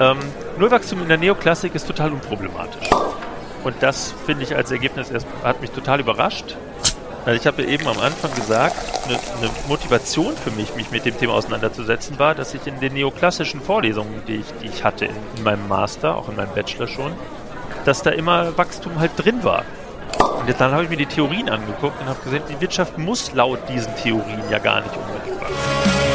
Ähm, Nullwachstum in der Neoklassik ist total unproblematisch. Und das finde ich als Ergebnis erst, hat mich total überrascht. Also ich habe ja eben am Anfang gesagt, eine, eine, Motivation für mich, mich mit dem Thema auseinanderzusetzen, war, dass ich in den neoklassischen Vorlesungen, die ich, die ich hatte in, in meinem Master, auch in meinem Bachelor schon, dass da immer Wachstum halt drin war. Und dann habe ich mir die Theorien angeguckt und habe gesehen, die Wirtschaft muss laut diesen Theorien ja gar nicht unbedingt wachsen.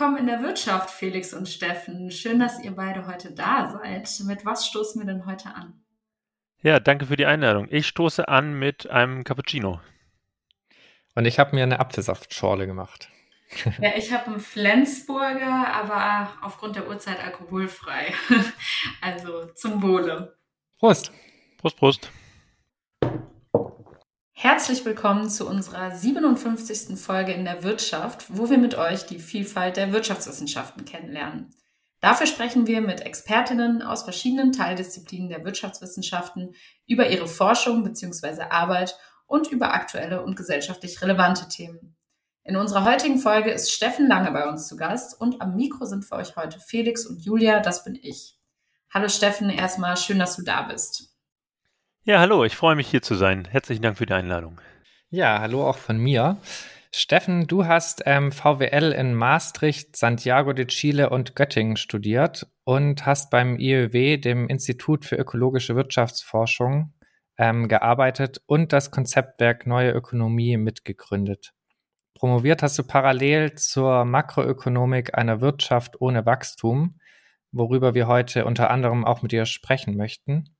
Willkommen in der Wirtschaft, Felix und Steffen. Schön, dass ihr beide heute da seid. Mit was stoßen wir denn heute an? Ja, danke für die Einladung. Ich stoße an mit einem Cappuccino. Und ich habe mir eine Apfelsaftschorle gemacht. Ja, ich habe einen Flensburger, aber aufgrund der Uhrzeit alkoholfrei. Also zum Wohle. Prost. Prost, Prost. Herzlich willkommen zu unserer 57. Folge in der Wirtschaft, wo wir mit euch die Vielfalt der Wirtschaftswissenschaften kennenlernen. Dafür sprechen wir mit Expertinnen aus verschiedenen Teildisziplinen der Wirtschaftswissenschaften über ihre Forschung bzw. Arbeit und über aktuelle und gesellschaftlich relevante Themen. In unserer heutigen Folge ist Steffen Lange bei uns zu Gast und am Mikro sind für euch heute Felix und Julia, das bin ich. Hallo Steffen, erstmal schön, dass du da bist. Ja, hallo, ich freue mich hier zu sein. Herzlichen Dank für die Einladung. Ja, hallo auch von mir. Steffen, du hast ähm, VWL in Maastricht, Santiago de Chile und Göttingen studiert und hast beim IÖW, dem Institut für ökologische Wirtschaftsforschung, ähm, gearbeitet und das Konzeptwerk Neue Ökonomie mitgegründet. Promoviert hast du parallel zur Makroökonomik einer Wirtschaft ohne Wachstum, worüber wir heute unter anderem auch mit dir sprechen möchten.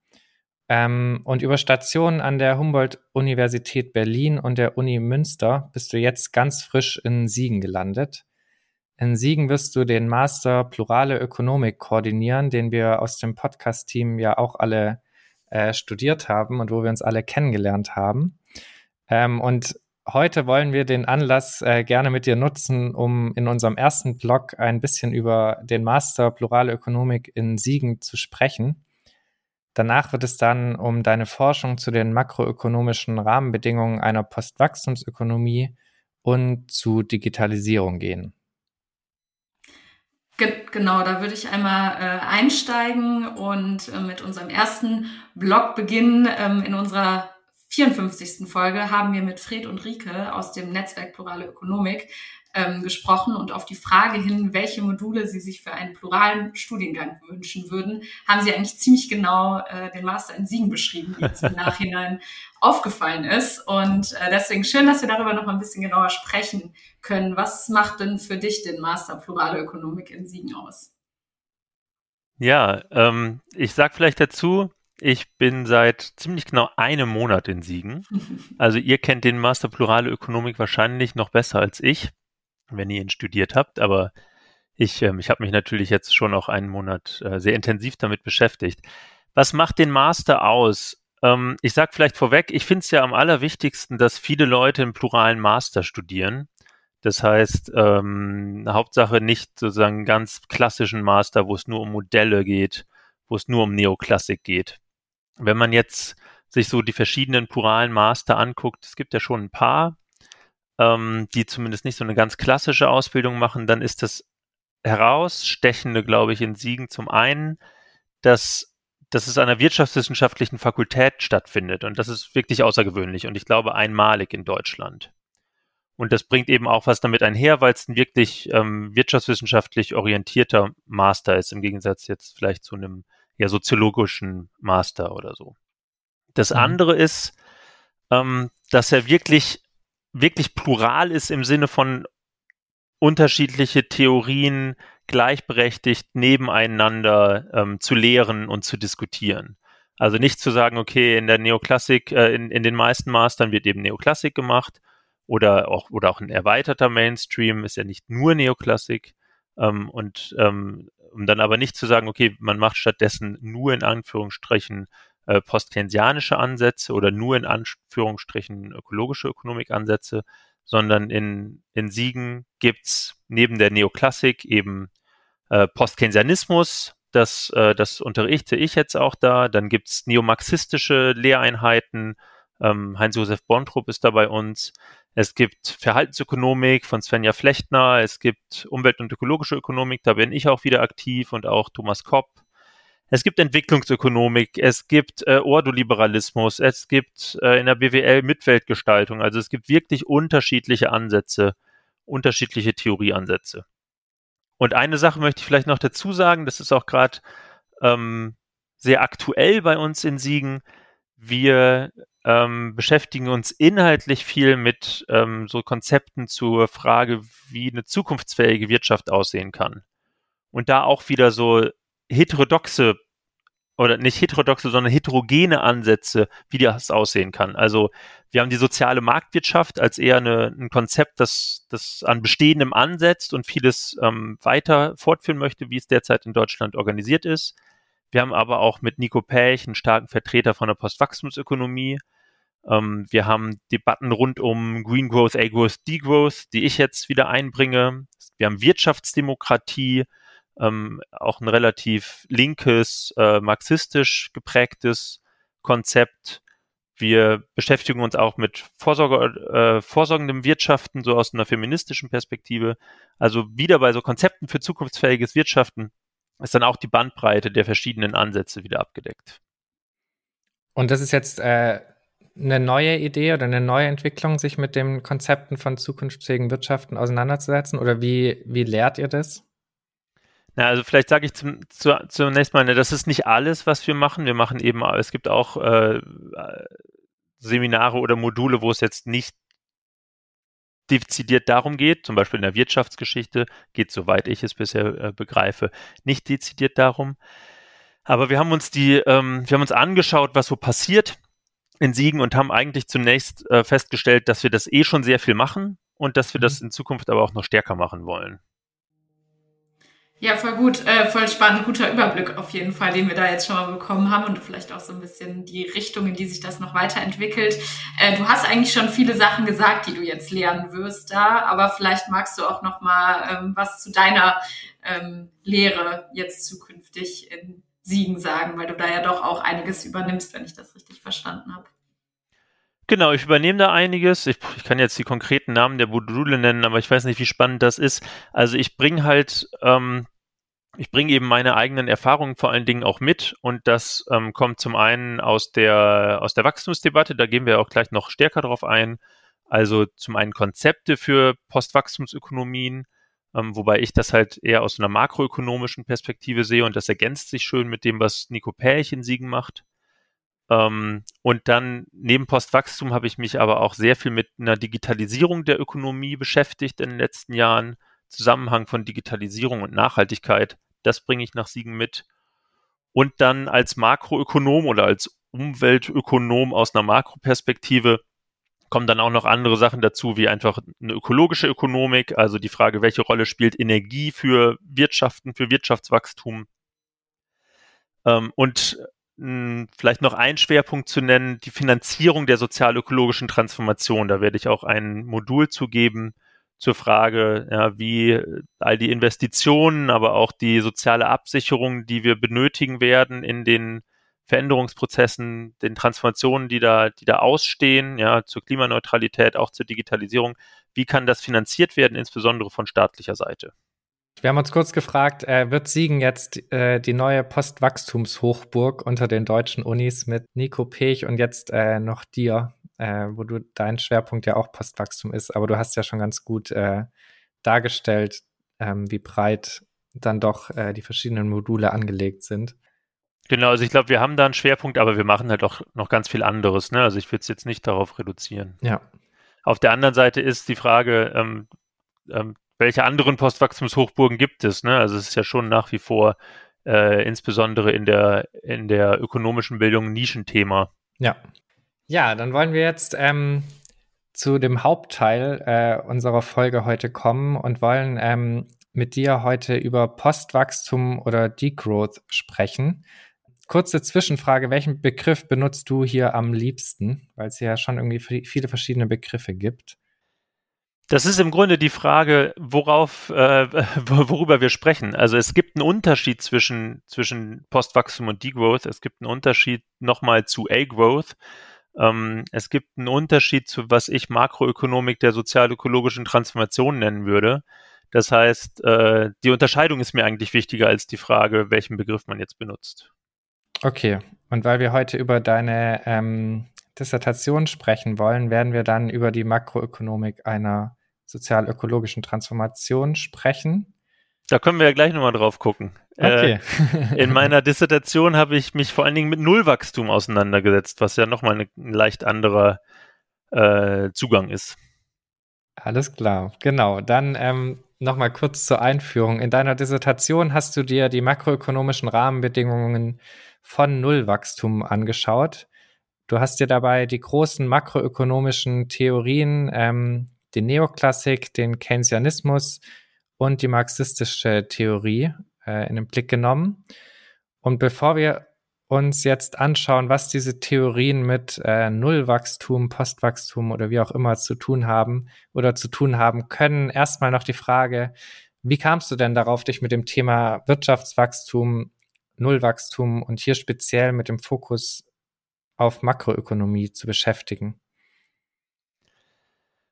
Ähm, und über Stationen an der Humboldt-Universität Berlin und der Uni Münster bist du jetzt ganz frisch in Siegen gelandet. In Siegen wirst du den Master Plurale Ökonomik koordinieren, den wir aus dem Podcast-Team ja auch alle äh, studiert haben und wo wir uns alle kennengelernt haben. Ähm, und heute wollen wir den Anlass äh, gerne mit dir nutzen, um in unserem ersten Blog ein bisschen über den Master Plurale Ökonomik in Siegen zu sprechen. Danach wird es dann um deine Forschung zu den makroökonomischen Rahmenbedingungen einer Postwachstumsökonomie und zu Digitalisierung gehen. Genau, da würde ich einmal äh, einsteigen und äh, mit unserem ersten Blog beginnen. Ähm, in unserer 54. Folge haben wir mit Fred und Rike aus dem Netzwerk Plurale Ökonomik ähm, gesprochen und auf die Frage hin, welche Module Sie sich für einen pluralen Studiengang wünschen würden, haben Sie eigentlich ziemlich genau äh, den Master in Siegen beschrieben, wie jetzt im Nachhinein aufgefallen ist. Und äh, deswegen schön, dass wir darüber noch ein bisschen genauer sprechen können. Was macht denn für dich den Master Plurale Ökonomik in Siegen aus? Ja, ähm, ich sag vielleicht dazu, ich bin seit ziemlich genau einem Monat in Siegen. Also ihr kennt den Master Plurale Ökonomik wahrscheinlich noch besser als ich wenn ihr ihn studiert habt. Aber ich, ähm, ich habe mich natürlich jetzt schon auch einen Monat äh, sehr intensiv damit beschäftigt. Was macht den Master aus? Ähm, ich sage vielleicht vorweg, ich finde es ja am allerwichtigsten, dass viele Leute einen pluralen Master studieren. Das heißt, ähm, Hauptsache nicht sozusagen ganz klassischen Master, wo es nur um Modelle geht, wo es nur um Neoklassik geht. Wenn man jetzt sich so die verschiedenen pluralen Master anguckt, es gibt ja schon ein paar, ähm, die zumindest nicht so eine ganz klassische Ausbildung machen, dann ist das herausstechende, glaube ich, in Siegen zum einen, dass, dass es an der wirtschaftswissenschaftlichen Fakultät stattfindet. Und das ist wirklich außergewöhnlich und ich glaube einmalig in Deutschland. Und das bringt eben auch was damit einher, weil es ein wirklich ähm, wirtschaftswissenschaftlich orientierter Master ist, im Gegensatz jetzt vielleicht zu einem ja soziologischen Master oder so. Das mhm. andere ist, ähm, dass er wirklich wirklich plural ist im Sinne von unterschiedliche Theorien gleichberechtigt nebeneinander ähm, zu lehren und zu diskutieren. Also nicht zu sagen, okay, in der Neoklassik, äh, in, in den meisten Mastern wird eben Neoklassik gemacht oder auch, oder auch ein erweiterter Mainstream ist ja nicht nur Neoklassik. Ähm, und ähm, um dann aber nicht zu sagen, okay, man macht stattdessen nur in Anführungsstrichen äh, postkeynesianische Ansätze oder nur in Anführungsstrichen ökologische Ökonomikansätze, sondern in, in Siegen gibt's neben der Neoklassik eben äh, Postkeynesianismus, das, äh, das unterrichte ich jetzt auch da. Dann gibt's neomarxistische Lehreinheiten. Ähm, Heinz-Josef Bontrup ist da bei uns. Es gibt Verhaltensökonomik von Svenja Flechtner. Es gibt Umwelt- und ökologische Ökonomik. Da bin ich auch wieder aktiv und auch Thomas Kopp. Es gibt Entwicklungsökonomik, es gibt äh, Ordoliberalismus, es gibt äh, in der BWL Mitweltgestaltung. Also es gibt wirklich unterschiedliche Ansätze, unterschiedliche Theorieansätze. Und eine Sache möchte ich vielleicht noch dazu sagen, das ist auch gerade ähm, sehr aktuell bei uns in Siegen. Wir ähm, beschäftigen uns inhaltlich viel mit ähm, so Konzepten zur Frage, wie eine zukunftsfähige Wirtschaft aussehen kann. Und da auch wieder so heterodoxe oder nicht heterodoxe, sondern heterogene Ansätze, wie das aussehen kann. Also wir haben die soziale Marktwirtschaft als eher eine, ein Konzept, das, das an Bestehendem ansetzt und vieles ähm, weiter fortführen möchte, wie es derzeit in Deutschland organisiert ist. Wir haben aber auch mit Nico Pech einen starken Vertreter von der Postwachstumsökonomie. Ähm, wir haben Debatten rund um Green Growth, A-Growth, D-Growth, die ich jetzt wieder einbringe. Wir haben Wirtschaftsdemokratie, ähm, auch ein relativ linkes, äh, marxistisch geprägtes Konzept. Wir beschäftigen uns auch mit Vorsorge, äh, vorsorgendem Wirtschaften, so aus einer feministischen Perspektive. Also wieder bei so Konzepten für zukunftsfähiges Wirtschaften ist dann auch die Bandbreite der verschiedenen Ansätze wieder abgedeckt. Und das ist jetzt äh, eine neue Idee oder eine neue Entwicklung, sich mit den Konzepten von zukunftsfähigen Wirtschaften auseinanderzusetzen? Oder wie, wie lehrt ihr das? Na, also vielleicht sage ich zum, zu, zunächst mal, ne, das ist nicht alles, was wir machen. Wir machen eben, es gibt auch äh, Seminare oder Module, wo es jetzt nicht dezidiert darum geht, zum Beispiel in der Wirtschaftsgeschichte, geht, soweit ich es bisher äh, begreife, nicht dezidiert darum. Aber wir haben uns die, ähm, wir haben uns angeschaut, was so passiert in Siegen und haben eigentlich zunächst äh, festgestellt, dass wir das eh schon sehr viel machen und dass wir mhm. das in Zukunft aber auch noch stärker machen wollen. Ja, voll gut, äh, voll spannend, guter Überblick auf jeden Fall, den wir da jetzt schon mal bekommen haben und vielleicht auch so ein bisschen die Richtung, in die sich das noch weiterentwickelt. Äh, du hast eigentlich schon viele Sachen gesagt, die du jetzt lernen wirst da, aber vielleicht magst du auch noch mal ähm, was zu deiner ähm, Lehre jetzt zukünftig in Siegen sagen, weil du da ja doch auch einiges übernimmst, wenn ich das richtig verstanden habe. Genau, ich übernehme da einiges. Ich, ich, kann jetzt die konkreten Namen der Module nennen, aber ich weiß nicht, wie spannend das ist. Also ich bringe halt, ähm, ich bringe eben meine eigenen Erfahrungen vor allen Dingen auch mit und das ähm, kommt zum einen aus der aus der Wachstumsdebatte. Da gehen wir auch gleich noch stärker drauf ein. Also zum einen Konzepte für Postwachstumsökonomien, ähm, wobei ich das halt eher aus einer makroökonomischen Perspektive sehe und das ergänzt sich schön mit dem, was Nico Pärch in Siegen macht. Ähm, und dann neben Postwachstum habe ich mich aber auch sehr viel mit einer Digitalisierung der Ökonomie beschäftigt in den letzten Jahren. Zusammenhang von Digitalisierung und Nachhaltigkeit, das bringe ich nach Siegen mit. Und dann als Makroökonom oder als Umweltökonom aus einer Makroperspektive kommen dann auch noch andere Sachen dazu, wie einfach eine ökologische Ökonomik, also die Frage, welche Rolle spielt Energie für Wirtschaften, für Wirtschaftswachstum. Ähm, und vielleicht noch ein Schwerpunkt zu nennen, die Finanzierung der sozialökologischen Transformation. Da werde ich auch ein Modul zugeben zur Frage, ja, wie all die Investitionen, aber auch die soziale Absicherung, die wir benötigen werden in den Veränderungsprozessen, den Transformationen, die da, die da ausstehen, ja, zur Klimaneutralität, auch zur Digitalisierung. Wie kann das finanziert werden, insbesondere von staatlicher Seite? Wir haben uns kurz gefragt, äh, wird Siegen jetzt äh, die neue Postwachstumshochburg unter den deutschen Unis mit Nico Pech und jetzt äh, noch dir, äh, wo du dein Schwerpunkt ja auch Postwachstum ist, aber du hast ja schon ganz gut äh, dargestellt, ähm, wie breit dann doch äh, die verschiedenen Module angelegt sind. Genau, also ich glaube, wir haben da einen Schwerpunkt, aber wir machen halt auch noch ganz viel anderes. Ne? Also ich würde es jetzt nicht darauf reduzieren. Ja. Auf der anderen Seite ist die Frage, ähm, ähm, welche anderen Postwachstumshochburgen gibt es? Ne? Also es ist ja schon nach wie vor äh, insbesondere in der, in der ökonomischen Bildung ein Nischenthema. Ja. Ja, dann wollen wir jetzt ähm, zu dem Hauptteil äh, unserer Folge heute kommen und wollen ähm, mit dir heute über Postwachstum oder Degrowth sprechen. Kurze Zwischenfrage, welchen Begriff benutzt du hier am liebsten? Weil es ja schon irgendwie viele verschiedene Begriffe gibt. Das ist im Grunde die Frage, worauf, äh, worüber wir sprechen. Also es gibt einen Unterschied zwischen, zwischen Postwachstum und Degrowth. Es gibt einen Unterschied nochmal zu A-Growth. Ähm, es gibt einen Unterschied zu, was ich Makroökonomik der sozial-ökologischen Transformation nennen würde. Das heißt, äh, die Unterscheidung ist mir eigentlich wichtiger als die Frage, welchen Begriff man jetzt benutzt. Okay, und weil wir heute über deine ähm, Dissertation sprechen wollen, werden wir dann über die Makroökonomik einer sozial-ökologischen Transformation sprechen. Da können wir ja gleich nochmal drauf gucken. Okay. Äh, in meiner Dissertation habe ich mich vor allen Dingen mit Nullwachstum auseinandergesetzt, was ja nochmal ein leicht anderer äh, Zugang ist. Alles klar, genau. Dann ähm, nochmal kurz zur Einführung. In deiner Dissertation hast du dir die makroökonomischen Rahmenbedingungen von Nullwachstum angeschaut. Du hast dir dabei die großen makroökonomischen Theorien ähm, die Neoklassik, den Keynesianismus und die marxistische Theorie äh, in den Blick genommen. Und bevor wir uns jetzt anschauen, was diese Theorien mit äh, Nullwachstum, Postwachstum oder wie auch immer zu tun haben oder zu tun haben können, erstmal noch die Frage, wie kamst du denn darauf, dich mit dem Thema Wirtschaftswachstum, Nullwachstum und hier speziell mit dem Fokus auf Makroökonomie zu beschäftigen?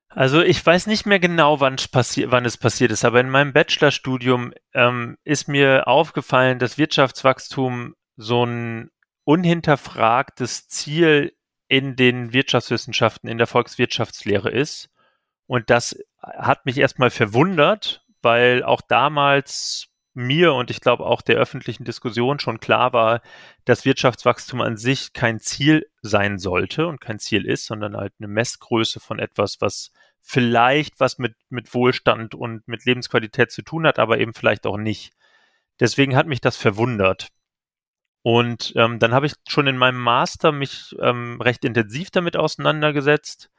Also ich weiß nicht mehr genau, wann, wann es passiert ist, aber in meinem Bachelorstudium ähm, ist mir aufgefallen, dass Wirtschaftswachstum so ein unhinterfragtes Ziel in den Wirtschaftswissenschaften, in der Volkswirtschaftslehre ist. Und das hat mich erstmal verwundert, weil auch damals mir und ich glaube auch der öffentlichen Diskussion schon klar war, dass Wirtschaftswachstum an sich kein Ziel sein sollte und kein Ziel ist, sondern halt eine Messgröße von etwas, was vielleicht was mit, mit Wohlstand und mit Lebensqualität zu tun hat, aber eben vielleicht auch nicht. Deswegen hat mich das verwundert. Und ähm, dann habe ich schon in meinem Master mich ähm, recht intensiv damit auseinandergesetzt.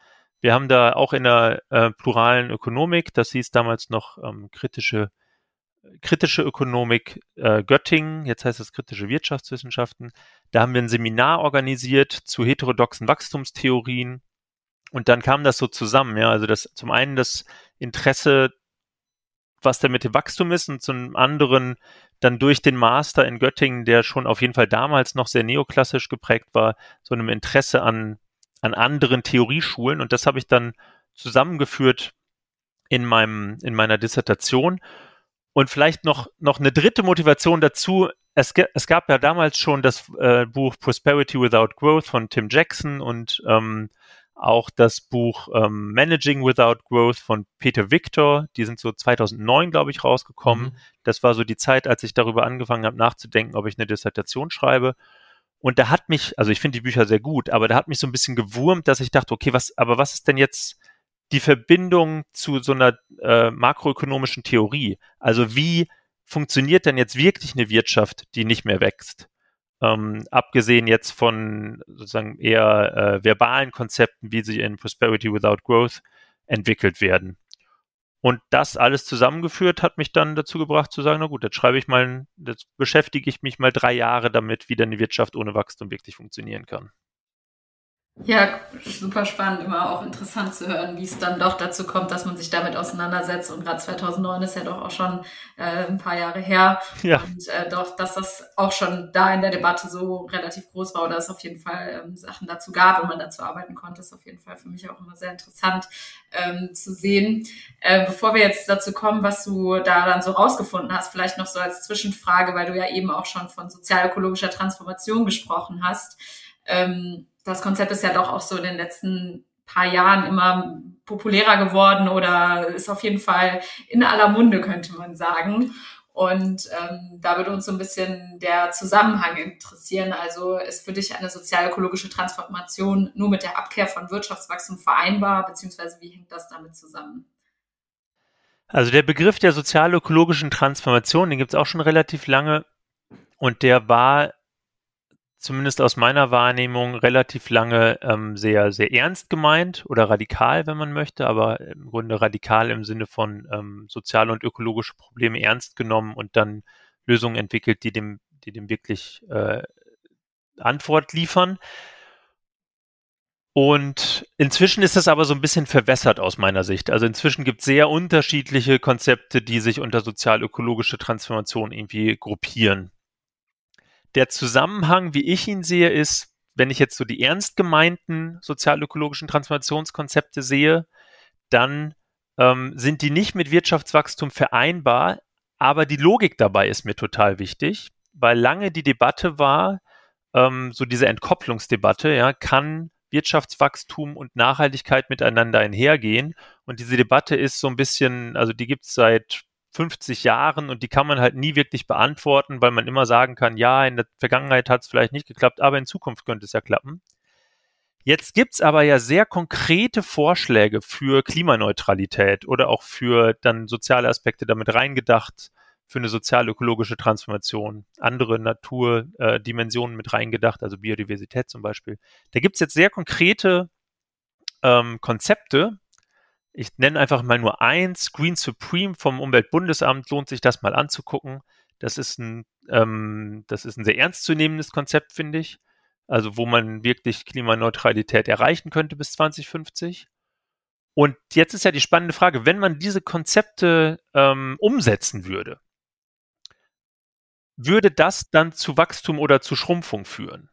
Wir haben da auch in der äh, pluralen Ökonomik, das hieß damals noch ähm, kritische kritische Ökonomik äh, Göttingen, jetzt heißt es kritische Wirtschaftswissenschaften. Da haben wir ein Seminar organisiert zu heterodoxen Wachstumstheorien. Und dann kam das so zusammen, ja, also das zum einen das Interesse, was denn mit dem Wachstum ist und zum anderen dann durch den Master in Göttingen, der schon auf jeden Fall damals noch sehr neoklassisch geprägt war, so einem Interesse an, an anderen Theorieschulen. Und das habe ich dann zusammengeführt in meinem, in meiner Dissertation. Und vielleicht noch, noch eine dritte Motivation dazu. Es, es gab ja damals schon das äh, Buch Prosperity Without Growth von Tim Jackson und ähm, auch das Buch ähm, Managing Without Growth von Peter Victor. Die sind so 2009, glaube ich, rausgekommen. Mhm. Das war so die Zeit, als ich darüber angefangen habe, nachzudenken, ob ich eine Dissertation schreibe. Und da hat mich, also ich finde die Bücher sehr gut, aber da hat mich so ein bisschen gewurmt, dass ich dachte, okay, was, aber was ist denn jetzt die Verbindung zu so einer äh, makroökonomischen Theorie. Also wie funktioniert denn jetzt wirklich eine Wirtschaft, die nicht mehr wächst? Ähm, abgesehen jetzt von sozusagen eher äh, verbalen Konzepten, wie sie in Prosperity Without Growth entwickelt werden. Und das alles zusammengeführt hat mich dann dazu gebracht zu sagen, na gut, jetzt schreibe ich mal, jetzt beschäftige ich mich mal drei Jahre damit, wie denn eine Wirtschaft ohne Wachstum wirklich funktionieren kann. Ja, super spannend, immer auch interessant zu hören, wie es dann doch dazu kommt, dass man sich damit auseinandersetzt. Und gerade 2009 ist ja doch auch schon äh, ein paar Jahre her. Ja. Und äh, doch, dass das auch schon da in der Debatte so relativ groß war oder es auf jeden Fall ähm, Sachen dazu gab und man dazu arbeiten konnte, ist auf jeden Fall für mich auch immer sehr interessant ähm, zu sehen. Äh, bevor wir jetzt dazu kommen, was du da dann so rausgefunden hast, vielleicht noch so als Zwischenfrage, weil du ja eben auch schon von sozialökologischer Transformation gesprochen hast. Ähm, das Konzept ist ja doch auch so in den letzten paar Jahren immer populärer geworden oder ist auf jeden Fall in aller Munde, könnte man sagen. Und ähm, da würde uns so ein bisschen der Zusammenhang interessieren. Also ist für dich eine sozial-ökologische Transformation nur mit der Abkehr von Wirtschaftswachstum vereinbar, beziehungsweise wie hängt das damit zusammen? Also der Begriff der sozial-ökologischen Transformation, den gibt es auch schon relativ lange und der war zumindest aus meiner Wahrnehmung relativ lange ähm, sehr, sehr ernst gemeint oder radikal, wenn man möchte, aber im Grunde radikal im Sinne von ähm, soziale und ökologische Probleme ernst genommen und dann Lösungen entwickelt, die dem, die dem wirklich äh, Antwort liefern. Und inzwischen ist das aber so ein bisschen verwässert aus meiner Sicht. Also inzwischen gibt es sehr unterschiedliche Konzepte, die sich unter sozial-ökologische Transformation irgendwie gruppieren. Der Zusammenhang, wie ich ihn sehe, ist, wenn ich jetzt so die ernst gemeinten sozial-ökologischen Transformationskonzepte sehe, dann ähm, sind die nicht mit Wirtschaftswachstum vereinbar, aber die Logik dabei ist mir total wichtig, weil lange die Debatte war, ähm, so diese Entkopplungsdebatte, ja, kann Wirtschaftswachstum und Nachhaltigkeit miteinander einhergehen. Und diese Debatte ist so ein bisschen, also die gibt es seit 50 Jahren und die kann man halt nie wirklich beantworten, weil man immer sagen kann, ja, in der Vergangenheit hat es vielleicht nicht geklappt, aber in Zukunft könnte es ja klappen. Jetzt gibt es aber ja sehr konkrete Vorschläge für Klimaneutralität oder auch für dann soziale Aspekte damit reingedacht, für eine sozial-ökologische Transformation, andere Naturdimensionen äh, mit reingedacht, also Biodiversität zum Beispiel. Da gibt es jetzt sehr konkrete ähm, Konzepte, ich nenne einfach mal nur eins, Green Supreme vom Umweltbundesamt, lohnt sich das mal anzugucken. Das ist ein, ähm, das ist ein sehr ernstzunehmendes Konzept, finde ich. Also wo man wirklich Klimaneutralität erreichen könnte bis 2050. Und jetzt ist ja die spannende Frage, wenn man diese Konzepte ähm, umsetzen würde, würde das dann zu Wachstum oder zu Schrumpfung führen?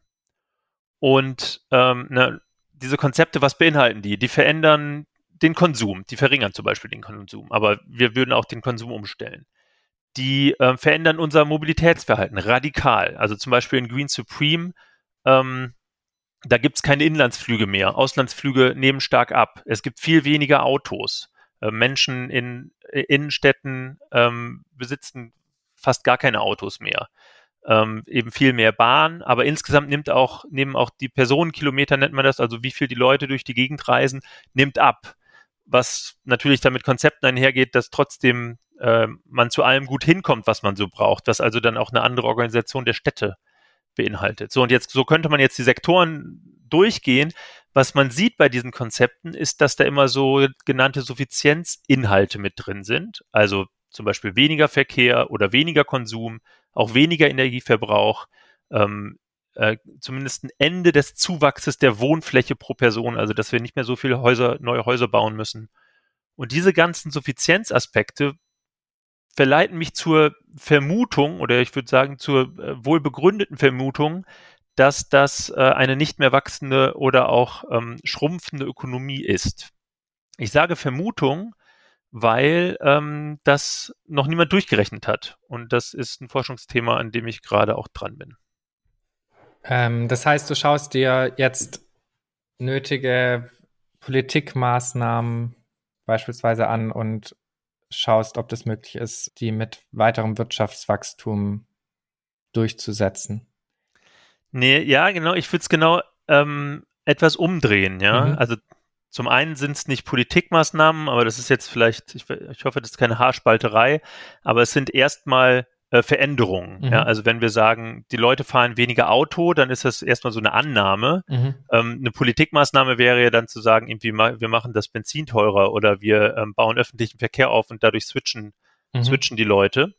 Und ähm, ne, diese Konzepte, was beinhalten die? Die verändern den Konsum. Die verringern zum Beispiel den Konsum, aber wir würden auch den Konsum umstellen. Die äh, verändern unser Mobilitätsverhalten radikal. Also zum Beispiel in Green Supreme, ähm, da gibt es keine Inlandsflüge mehr. Auslandsflüge nehmen stark ab. Es gibt viel weniger Autos. Äh, Menschen in äh, Innenstädten ähm, besitzen fast gar keine Autos mehr. Ähm, eben viel mehr Bahn, aber insgesamt nimmt auch, nehmen auch die Personenkilometer, nennt man das, also wie viel die Leute durch die Gegend reisen, nimmt ab was natürlich damit Konzepten einhergeht, dass trotzdem äh, man zu allem gut hinkommt, was man so braucht, was also dann auch eine andere Organisation der Städte beinhaltet. So, und jetzt, so könnte man jetzt die Sektoren durchgehen. Was man sieht bei diesen Konzepten ist, dass da immer so genannte Suffizienzinhalte mit drin sind. Also zum Beispiel weniger Verkehr oder weniger Konsum, auch weniger Energieverbrauch, ähm, äh, zumindest ein Ende des Zuwachses der Wohnfläche pro Person, also dass wir nicht mehr so viele Häuser, neue Häuser bauen müssen. Und diese ganzen Suffizienzaspekte verleiten mich zur Vermutung oder ich würde sagen zur äh, wohl begründeten Vermutung, dass das äh, eine nicht mehr wachsende oder auch ähm, schrumpfende Ökonomie ist. Ich sage Vermutung, weil ähm, das noch niemand durchgerechnet hat. Und das ist ein Forschungsthema, an dem ich gerade auch dran bin. Ähm, das heißt, du schaust dir jetzt nötige Politikmaßnahmen beispielsweise an und schaust, ob das möglich ist, die mit weiterem Wirtschaftswachstum durchzusetzen. Nee, ja, genau. Ich würde es genau ähm, etwas umdrehen, ja. Mhm. Also zum einen sind es nicht Politikmaßnahmen, aber das ist jetzt vielleicht, ich, ich hoffe, das ist keine Haarspalterei, aber es sind erstmal äh, Veränderungen. Mhm. Ja, also wenn wir sagen, die Leute fahren weniger Auto, dann ist das erstmal so eine Annahme. Mhm. Ähm, eine Politikmaßnahme wäre ja dann zu sagen, irgendwie ma wir machen das Benzin teurer oder wir ähm, bauen öffentlichen Verkehr auf und dadurch switchen, mhm. switchen die Leute.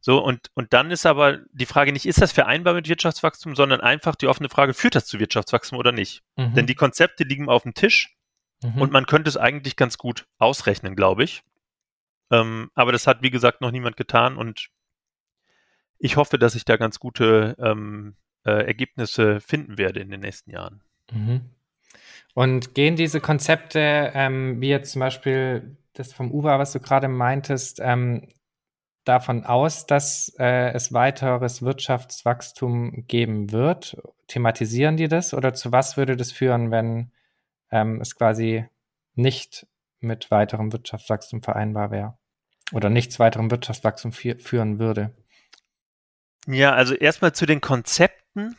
So, und, und dann ist aber die Frage nicht, ist das vereinbar mit Wirtschaftswachstum, sondern einfach die offene Frage, führt das zu Wirtschaftswachstum oder nicht? Mhm. Denn die Konzepte liegen auf dem Tisch mhm. und man könnte es eigentlich ganz gut ausrechnen, glaube ich. Ähm, aber das hat, wie gesagt, noch niemand getan und ich hoffe, dass ich da ganz gute ähm, äh, Ergebnisse finden werde in den nächsten Jahren. Mhm. Und gehen diese Konzepte, ähm, wie jetzt zum Beispiel das vom Uber, was du gerade meintest, ähm, davon aus, dass äh, es weiteres Wirtschaftswachstum geben wird? Thematisieren die das oder zu was würde das führen, wenn ähm, es quasi nicht mit weiterem Wirtschaftswachstum vereinbar wäre oder nichts weiterem Wirtschaftswachstum führen würde. Ja, also erstmal zu den Konzepten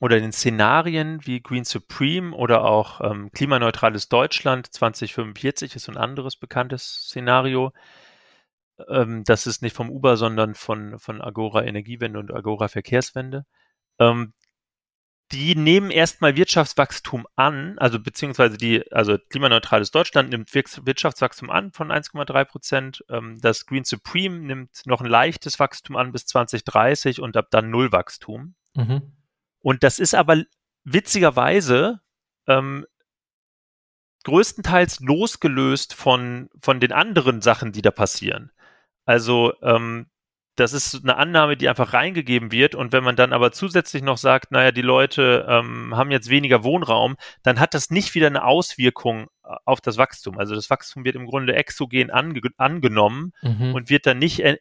oder den Szenarien wie Green Supreme oder auch ähm, klimaneutrales Deutschland 2045 ist ein anderes bekanntes Szenario. Ähm, das ist nicht vom Uber, sondern von, von Agora Energiewende und Agora Verkehrswende. Ähm, die nehmen erstmal Wirtschaftswachstum an, also beziehungsweise die, also klimaneutrales Deutschland nimmt Wirtschaftswachstum an von 1,3 Prozent. Ähm, das Green Supreme nimmt noch ein leichtes Wachstum an bis 2030 und ab dann Nullwachstum. Mhm. Und das ist aber witzigerweise ähm, größtenteils losgelöst von, von den anderen Sachen, die da passieren. Also ähm, das ist eine Annahme, die einfach reingegeben wird. Und wenn man dann aber zusätzlich noch sagt, naja, die Leute ähm, haben jetzt weniger Wohnraum, dann hat das nicht wieder eine Auswirkung äh, auf das Wachstum. Also das Wachstum wird im Grunde exogen ange angenommen mhm. und wird dann nicht, äh,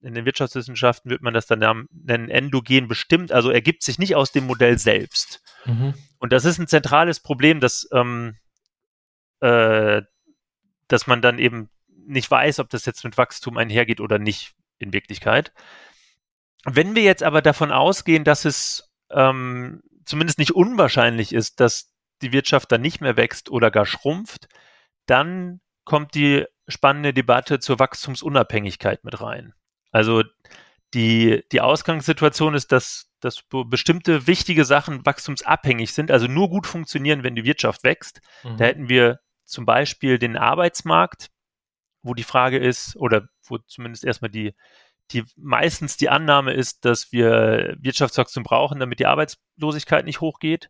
in den Wirtschaftswissenschaften wird man das dann nennen, endogen bestimmt, also ergibt sich nicht aus dem Modell selbst. Mhm. Und das ist ein zentrales Problem, dass, ähm, äh, dass man dann eben nicht weiß, ob das jetzt mit Wachstum einhergeht oder nicht in Wirklichkeit. Wenn wir jetzt aber davon ausgehen, dass es ähm, zumindest nicht unwahrscheinlich ist, dass die Wirtschaft dann nicht mehr wächst oder gar schrumpft, dann kommt die spannende Debatte zur Wachstumsunabhängigkeit mit rein. Also die, die Ausgangssituation ist, dass, dass bestimmte wichtige Sachen wachstumsabhängig sind, also nur gut funktionieren, wenn die Wirtschaft wächst. Mhm. Da hätten wir zum Beispiel den Arbeitsmarkt, wo die Frage ist, oder wo zumindest erstmal die, die meistens die Annahme ist, dass wir Wirtschaftswachstum brauchen, damit die Arbeitslosigkeit nicht hochgeht.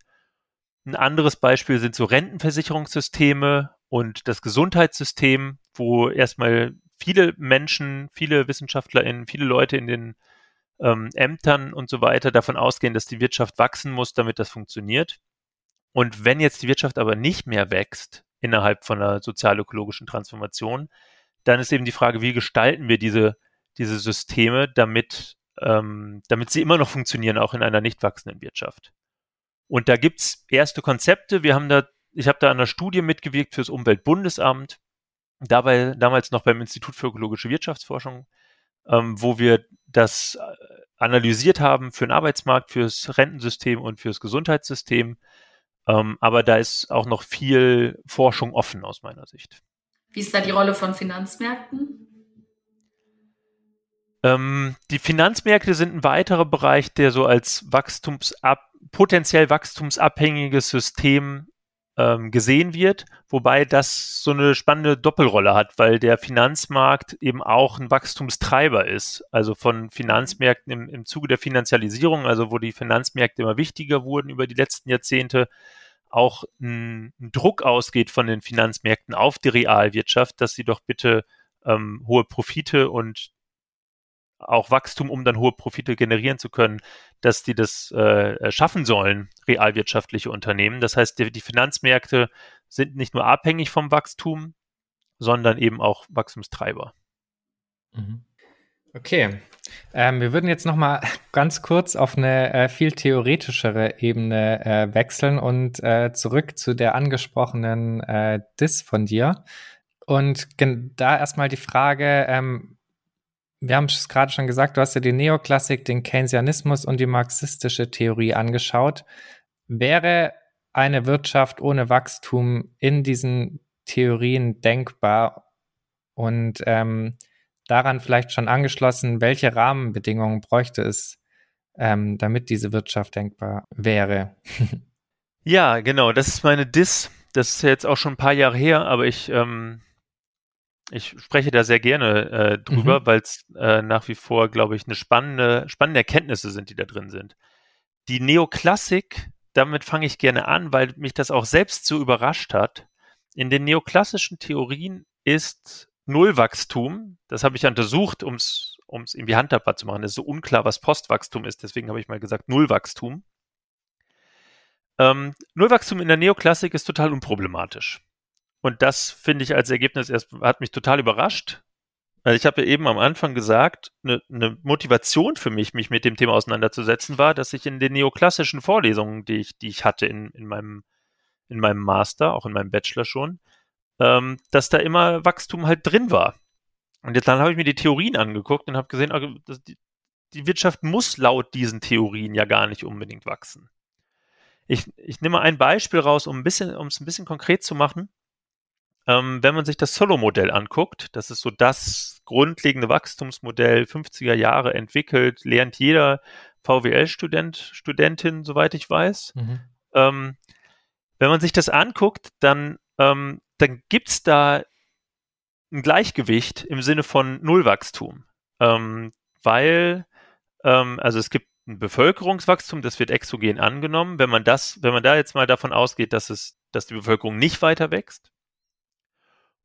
Ein anderes Beispiel sind so Rentenversicherungssysteme und das Gesundheitssystem, wo erstmal viele Menschen, viele WissenschaftlerInnen, viele Leute in den ähm, Ämtern und so weiter davon ausgehen, dass die Wirtschaft wachsen muss, damit das funktioniert. Und wenn jetzt die Wirtschaft aber nicht mehr wächst innerhalb von einer sozial-ökologischen Transformation, dann ist eben die Frage, wie gestalten wir diese, diese Systeme, damit, ähm, damit sie immer noch funktionieren, auch in einer nicht wachsenden Wirtschaft. Und da gibt's erste Konzepte. Wir haben da, ich habe da an einer Studie mitgewirkt fürs Umweltbundesamt, dabei damals noch beim Institut für ökologische Wirtschaftsforschung, ähm, wo wir das äh, analysiert haben für den Arbeitsmarkt, fürs Rentensystem und fürs Gesundheitssystem. Ähm, aber da ist auch noch viel Forschung offen aus meiner Sicht. Wie ist da die Rolle von Finanzmärkten? Ähm, die Finanzmärkte sind ein weiterer Bereich, der so als wachstumsab potenziell wachstumsabhängiges System ähm, gesehen wird, wobei das so eine spannende Doppelrolle hat, weil der Finanzmarkt eben auch ein Wachstumstreiber ist. Also von Finanzmärkten im, im Zuge der Finanzialisierung, also wo die Finanzmärkte immer wichtiger wurden über die letzten Jahrzehnte, auch ein, Druck ausgeht von den Finanzmärkten auf die Realwirtschaft, dass sie doch bitte ähm, hohe Profite und auch Wachstum, um dann hohe Profite generieren zu können, dass die das äh, schaffen sollen, realwirtschaftliche Unternehmen. Das heißt, die, die Finanzmärkte sind nicht nur abhängig vom Wachstum, sondern eben auch Wachstumstreiber. Mhm. Okay, ähm, wir würden jetzt noch mal ganz kurz auf eine äh, viel theoretischere Ebene äh, wechseln und äh, zurück zu der angesprochenen äh, Dis von dir. Und da erstmal die Frage, ähm, wir haben es gerade schon gesagt, du hast dir die Neoklassik, den Keynesianismus und die marxistische Theorie angeschaut. Wäre eine Wirtschaft ohne Wachstum in diesen Theorien denkbar? Und ähm, daran vielleicht schon angeschlossen, welche Rahmenbedingungen bräuchte es, ähm, damit diese Wirtschaft denkbar wäre? ja, genau, das ist meine Diss. Das ist jetzt auch schon ein paar Jahre her, aber ich, ähm, ich spreche da sehr gerne äh, drüber, mhm. weil es äh, nach wie vor, glaube ich, eine spannende, spannende Erkenntnisse sind, die da drin sind. Die Neoklassik, damit fange ich gerne an, weil mich das auch selbst so überrascht hat. In den neoklassischen Theorien ist Nullwachstum, das habe ich untersucht, um es irgendwie handhabbar zu machen. Es ist so unklar, was Postwachstum ist, deswegen habe ich mal gesagt Nullwachstum. Ähm, Nullwachstum in der Neoklassik ist total unproblematisch. Und das finde ich als Ergebnis erst, hat mich total überrascht. Also ich habe ja eben am Anfang gesagt, eine, eine Motivation für mich, mich mit dem Thema auseinanderzusetzen, war, dass ich in den neoklassischen Vorlesungen, die ich, die ich hatte in, in meinem, in meinem Master, auch in meinem Bachelor schon, ähm, dass da immer Wachstum halt drin war. Und jetzt dann habe ich mir die Theorien angeguckt und habe gesehen, die, die Wirtschaft muss laut diesen Theorien ja gar nicht unbedingt wachsen. Ich, ich nehme ein Beispiel raus, um es ein, ein bisschen konkret zu machen. Ähm, wenn man sich das Solo-Modell anguckt, das ist so das grundlegende Wachstumsmodell 50er Jahre entwickelt, lernt jeder VWL-Student, Studentin, soweit ich weiß. Mhm. Ähm, wenn man sich das anguckt, dann ähm, dann gibt's da ein Gleichgewicht im Sinne von Nullwachstum. Ähm, weil, ähm, also es gibt ein Bevölkerungswachstum, das wird exogen angenommen. Wenn man das, wenn man da jetzt mal davon ausgeht, dass es, dass die Bevölkerung nicht weiter wächst.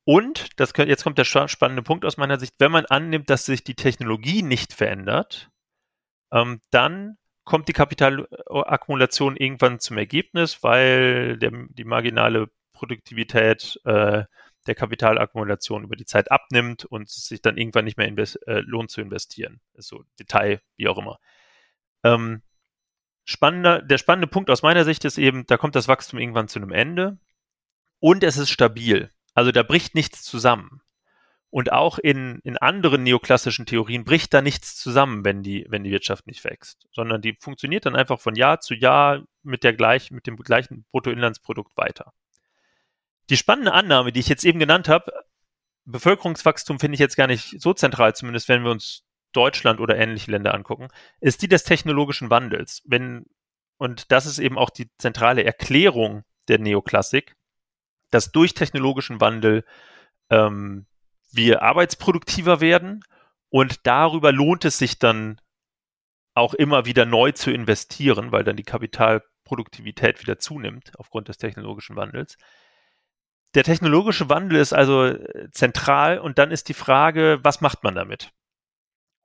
Und, das jetzt kommt der spannende Punkt aus meiner Sicht, wenn man annimmt, dass sich die Technologie nicht verändert, ähm, dann kommt die Kapitalakkumulation irgendwann zum Ergebnis, weil der, die marginale Produktivität äh, der Kapitalakkumulation über die Zeit abnimmt und es sich dann irgendwann nicht mehr äh, lohnt zu investieren. So Detail, wie auch immer. Ähm, spannender, der spannende Punkt aus meiner Sicht ist eben, da kommt das Wachstum irgendwann zu einem Ende und es ist stabil. Also da bricht nichts zusammen. Und auch in, in anderen neoklassischen Theorien bricht da nichts zusammen, wenn die, wenn die Wirtschaft nicht wächst, sondern die funktioniert dann einfach von Jahr zu Jahr mit der gleichen, mit dem gleichen Bruttoinlandsprodukt weiter. Die spannende Annahme, die ich jetzt eben genannt habe, Bevölkerungswachstum finde ich jetzt gar nicht so zentral, zumindest wenn wir uns Deutschland oder ähnliche Länder angucken, ist die des technologischen Wandels. Wenn, und das ist eben auch die zentrale Erklärung der Neoklassik, dass durch technologischen Wandel ähm, wir arbeitsproduktiver werden und darüber lohnt es sich dann auch immer wieder neu zu investieren, weil dann die Kapitalproduktivität wieder zunimmt aufgrund des technologischen Wandels. Der technologische Wandel ist also äh, zentral und dann ist die Frage, was macht man damit?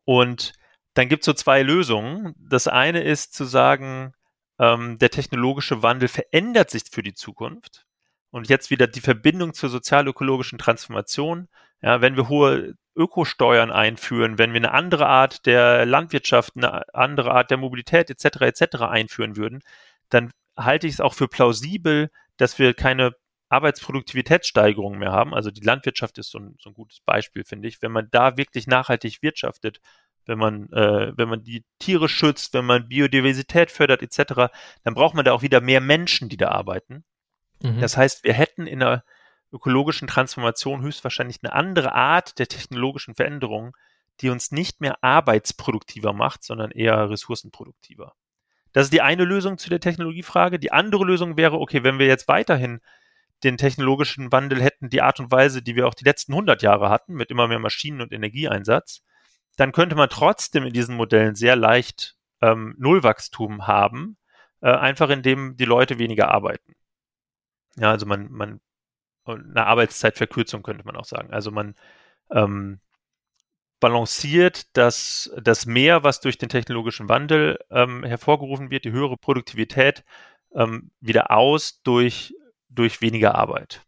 Und dann gibt es so zwei Lösungen. Das eine ist zu sagen, ähm, der technologische Wandel verändert sich für die Zukunft. Und jetzt wieder die Verbindung zur sozialökologischen Transformation. Ja, wenn wir hohe Ökosteuern einführen, wenn wir eine andere Art der Landwirtschaft, eine andere Art der Mobilität etc. etc. einführen würden, dann halte ich es auch für plausibel, dass wir keine Arbeitsproduktivitätssteigerung mehr haben. Also die Landwirtschaft ist so ein, so ein gutes Beispiel, finde ich. Wenn man da wirklich nachhaltig wirtschaftet, wenn man, äh, wenn man die Tiere schützt, wenn man Biodiversität fördert etc., dann braucht man da auch wieder mehr Menschen, die da arbeiten. Mhm. Das heißt, wir hätten in der ökologischen Transformation höchstwahrscheinlich eine andere Art der technologischen Veränderung, die uns nicht mehr arbeitsproduktiver macht, sondern eher ressourcenproduktiver. Das ist die eine Lösung zu der Technologiefrage. Die andere Lösung wäre, okay, wenn wir jetzt weiterhin den technologischen Wandel hätten, die Art und Weise, die wir auch die letzten 100 Jahre hatten, mit immer mehr Maschinen- und Energieeinsatz, dann könnte man trotzdem in diesen Modellen sehr leicht ähm, Nullwachstum haben, äh, einfach indem die Leute weniger arbeiten. Ja, also man, man, eine Arbeitszeitverkürzung könnte man auch sagen. Also man ähm, balanciert das, das Mehr, was durch den technologischen Wandel ähm, hervorgerufen wird, die höhere Produktivität, ähm, wieder aus durch, durch weniger Arbeit.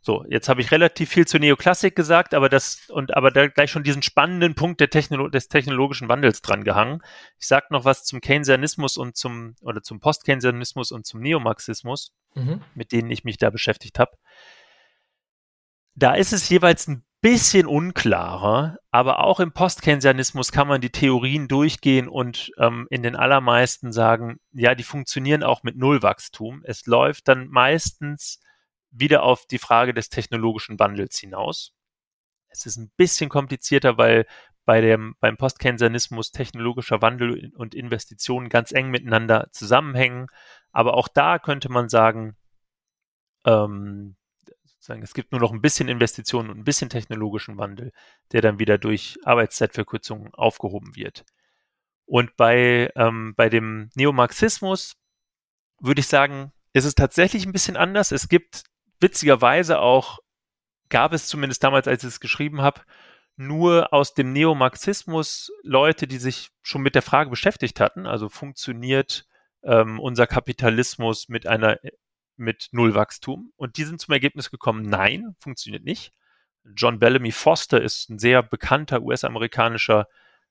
So, jetzt habe ich relativ viel zur Neoklassik gesagt, aber das und aber da gleich schon diesen spannenden Punkt der Technolo des technologischen Wandels dran gehangen. Ich sage noch was zum Keynesianismus und zum oder zum Post-Keynesianismus und zum Neomarxismus, mhm. mit denen ich mich da beschäftigt habe. Da ist es jeweils ein bisschen unklarer, aber auch im Post-Keynesianismus kann man die Theorien durchgehen und ähm, in den allermeisten sagen, ja, die funktionieren auch mit Nullwachstum. Es läuft dann meistens wieder auf die Frage des technologischen Wandels hinaus. Es ist ein bisschen komplizierter, weil bei dem, beim Postkensianismus technologischer Wandel und Investitionen ganz eng miteinander zusammenhängen. Aber auch da könnte man sagen, ähm, sagen, es gibt nur noch ein bisschen Investitionen und ein bisschen technologischen Wandel, der dann wieder durch Arbeitszeitverkürzungen aufgehoben wird. Und bei, ähm, bei dem Neomarxismus würde ich sagen, ist es tatsächlich ein bisschen anders. Es gibt witzigerweise auch, gab es zumindest damals, als ich es geschrieben habe, nur aus dem Neomarxismus Leute, die sich schon mit der Frage beschäftigt hatten. Also funktioniert ähm, unser Kapitalismus mit einer mit Nullwachstum? Und die sind zum Ergebnis gekommen, nein, funktioniert nicht. John Bellamy Foster ist ein sehr bekannter US-amerikanischer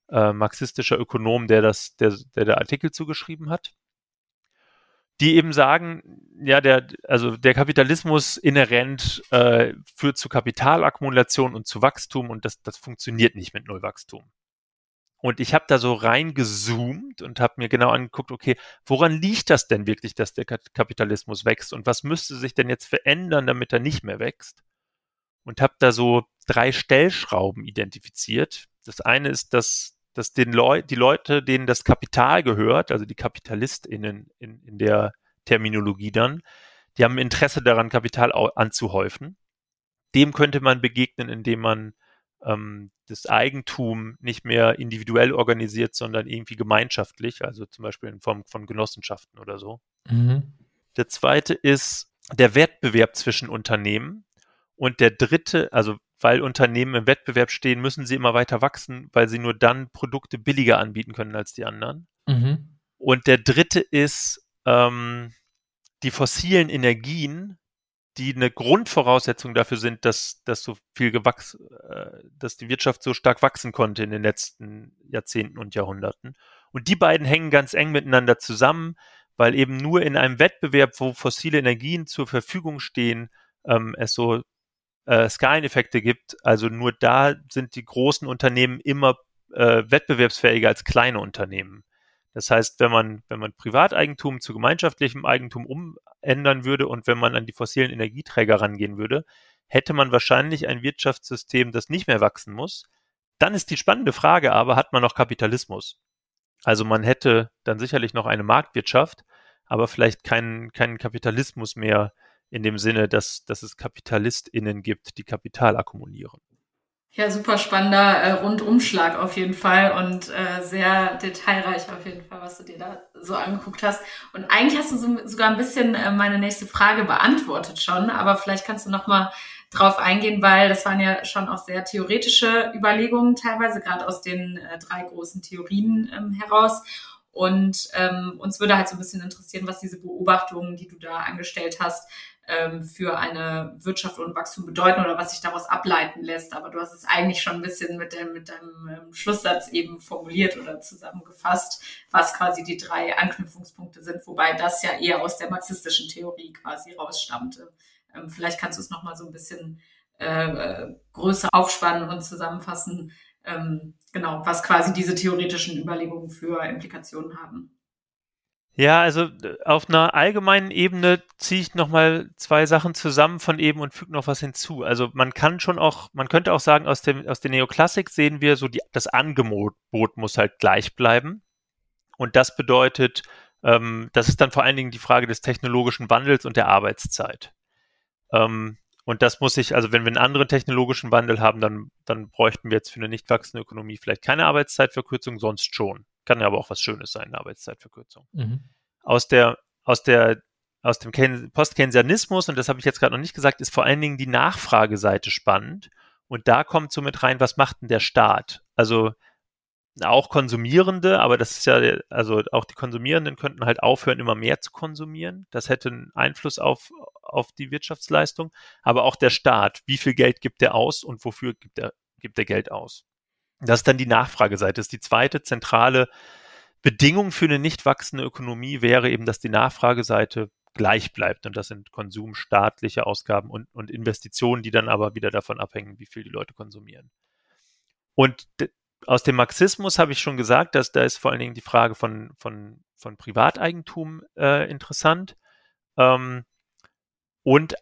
äh, marxistischer Ökonom, der das, der, der der Artikel zugeschrieben hat die eben sagen, ja, der, also der Kapitalismus inhärent äh, führt zu Kapitalakkumulation und zu Wachstum und das, das funktioniert nicht mit Nullwachstum. Und ich habe da so reingezoomt und habe mir genau angeguckt, okay, woran liegt das denn wirklich, dass der Kapitalismus wächst und was müsste sich denn jetzt verändern, damit er nicht mehr wächst? Und habe da so drei Stellschrauben identifiziert. Das eine ist, dass dass den Leu die Leute, denen das Kapital gehört, also die KapitalistInnen in, in der Terminologie dann, die haben Interesse daran, Kapital anzuhäufen. Dem könnte man begegnen, indem man ähm, das Eigentum nicht mehr individuell organisiert, sondern irgendwie gemeinschaftlich, also zum Beispiel in Form von Genossenschaften oder so. Mhm. Der zweite ist der Wettbewerb zwischen Unternehmen. Und der dritte, also weil Unternehmen im Wettbewerb stehen, müssen sie immer weiter wachsen, weil sie nur dann Produkte billiger anbieten können als die anderen. Mhm. Und der dritte ist ähm, die fossilen Energien, die eine Grundvoraussetzung dafür sind, dass, dass so viel gewachsen, äh, dass die Wirtschaft so stark wachsen konnte in den letzten Jahrzehnten und Jahrhunderten. Und die beiden hängen ganz eng miteinander zusammen, weil eben nur in einem Wettbewerb, wo fossile Energien zur Verfügung stehen, ähm, es so äh, Skaleneffekte gibt. Also nur da sind die großen Unternehmen immer äh, wettbewerbsfähiger als kleine Unternehmen. Das heißt, wenn man, wenn man Privateigentum zu gemeinschaftlichem Eigentum umändern würde und wenn man an die fossilen Energieträger rangehen würde, hätte man wahrscheinlich ein Wirtschaftssystem, das nicht mehr wachsen muss. Dann ist die spannende Frage aber, hat man noch Kapitalismus? Also man hätte dann sicherlich noch eine Marktwirtschaft, aber vielleicht keinen, keinen Kapitalismus mehr in dem Sinne, dass, dass es KapitalistInnen gibt, die Kapital akkumulieren. Ja, super spannender äh, Rundumschlag auf jeden Fall und äh, sehr detailreich auf jeden Fall, was du dir da so angeguckt hast. Und eigentlich hast du so, sogar ein bisschen äh, meine nächste Frage beantwortet schon, aber vielleicht kannst du noch mal drauf eingehen, weil das waren ja schon auch sehr theoretische Überlegungen teilweise, gerade aus den äh, drei großen Theorien ähm, heraus. Und ähm, uns würde halt so ein bisschen interessieren, was diese Beobachtungen, die du da angestellt hast, ähm, für eine Wirtschaft und Wachstum bedeuten oder was sich daraus ableiten lässt. Aber du hast es eigentlich schon ein bisschen mit, dem, mit deinem ähm, Schlusssatz eben formuliert oder zusammengefasst, was quasi die drei Anknüpfungspunkte sind, wobei das ja eher aus der marxistischen Theorie quasi rausstammte. Ähm, vielleicht kannst du es nochmal so ein bisschen äh, größer aufspannen und zusammenfassen, ähm, genau, was quasi diese theoretischen Überlegungen für Implikationen haben. Ja, also äh, auf einer allgemeinen Ebene ziehe ich nochmal zwei Sachen zusammen von eben und füge noch was hinzu. Also man kann schon auch, man könnte auch sagen, aus dem, aus der Neoklassik sehen wir so die, das Angebot muss halt gleich bleiben. Und das bedeutet, ähm, das ist dann vor allen Dingen die Frage des technologischen Wandels und der Arbeitszeit. Ähm, und das muss ich, also wenn wir einen anderen technologischen Wandel haben, dann, dann bräuchten wir jetzt für eine nicht wachsende Ökonomie vielleicht keine Arbeitszeitverkürzung, sonst schon. Kann ja aber auch was Schönes sein, eine Arbeitszeitverkürzung. Mhm. Aus der, aus der, aus dem Postkeynesianismus, und das habe ich jetzt gerade noch nicht gesagt, ist vor allen Dingen die Nachfrageseite spannend. Und da kommt so mit rein, was macht denn der Staat? Also auch Konsumierende, aber das ist ja, also auch die Konsumierenden könnten halt aufhören, immer mehr zu konsumieren. Das hätte einen Einfluss auf, auf die Wirtschaftsleistung. Aber auch der Staat, wie viel Geld gibt er aus und wofür gibt er, gibt er Geld aus? Das ist dann die Nachfrageseite. Das ist die zweite zentrale Bedingung für eine nicht wachsende Ökonomie wäre eben, dass die Nachfrageseite gleich bleibt. Und das sind Konsum, staatliche Ausgaben und, und Investitionen, die dann aber wieder davon abhängen, wie viel die Leute konsumieren. Und aus dem Marxismus habe ich schon gesagt, dass da ist vor allen Dingen die Frage von, von, von Privateigentum äh, interessant. Ähm, und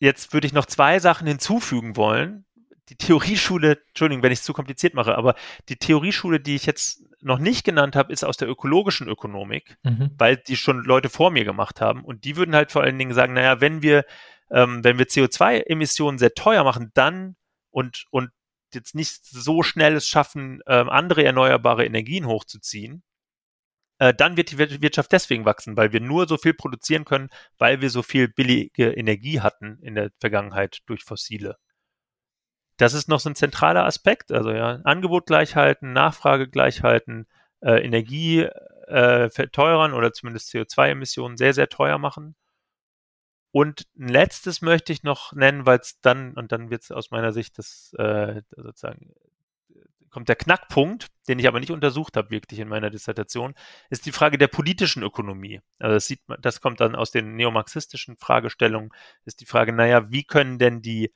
jetzt würde ich noch zwei Sachen hinzufügen wollen, die Theorieschule, Entschuldigung, wenn ich es zu kompliziert mache, aber die Theorieschule, die ich jetzt noch nicht genannt habe, ist aus der ökologischen Ökonomik, mhm. weil die schon Leute vor mir gemacht haben. Und die würden halt vor allen Dingen sagen, naja, wenn wir, ähm, wenn wir CO2-Emissionen sehr teuer machen, dann und, und jetzt nicht so schnell es schaffen, ähm, andere erneuerbare Energien hochzuziehen, äh, dann wird die Wirtschaft deswegen wachsen, weil wir nur so viel produzieren können, weil wir so viel billige Energie hatten in der Vergangenheit durch fossile das ist noch so ein zentraler Aspekt. Also ja, Angebot gleich halten, Nachfrage gleich halten, äh, Energie äh, verteuern oder zumindest CO2-Emissionen sehr, sehr teuer machen. Und ein letztes möchte ich noch nennen, weil es dann, und dann wird es aus meiner Sicht das äh, sozusagen kommt der Knackpunkt, den ich aber nicht untersucht habe wirklich in meiner Dissertation, ist die Frage der politischen Ökonomie. Also das sieht man, das kommt dann aus den neomarxistischen Fragestellungen, ist die Frage, naja, wie können denn die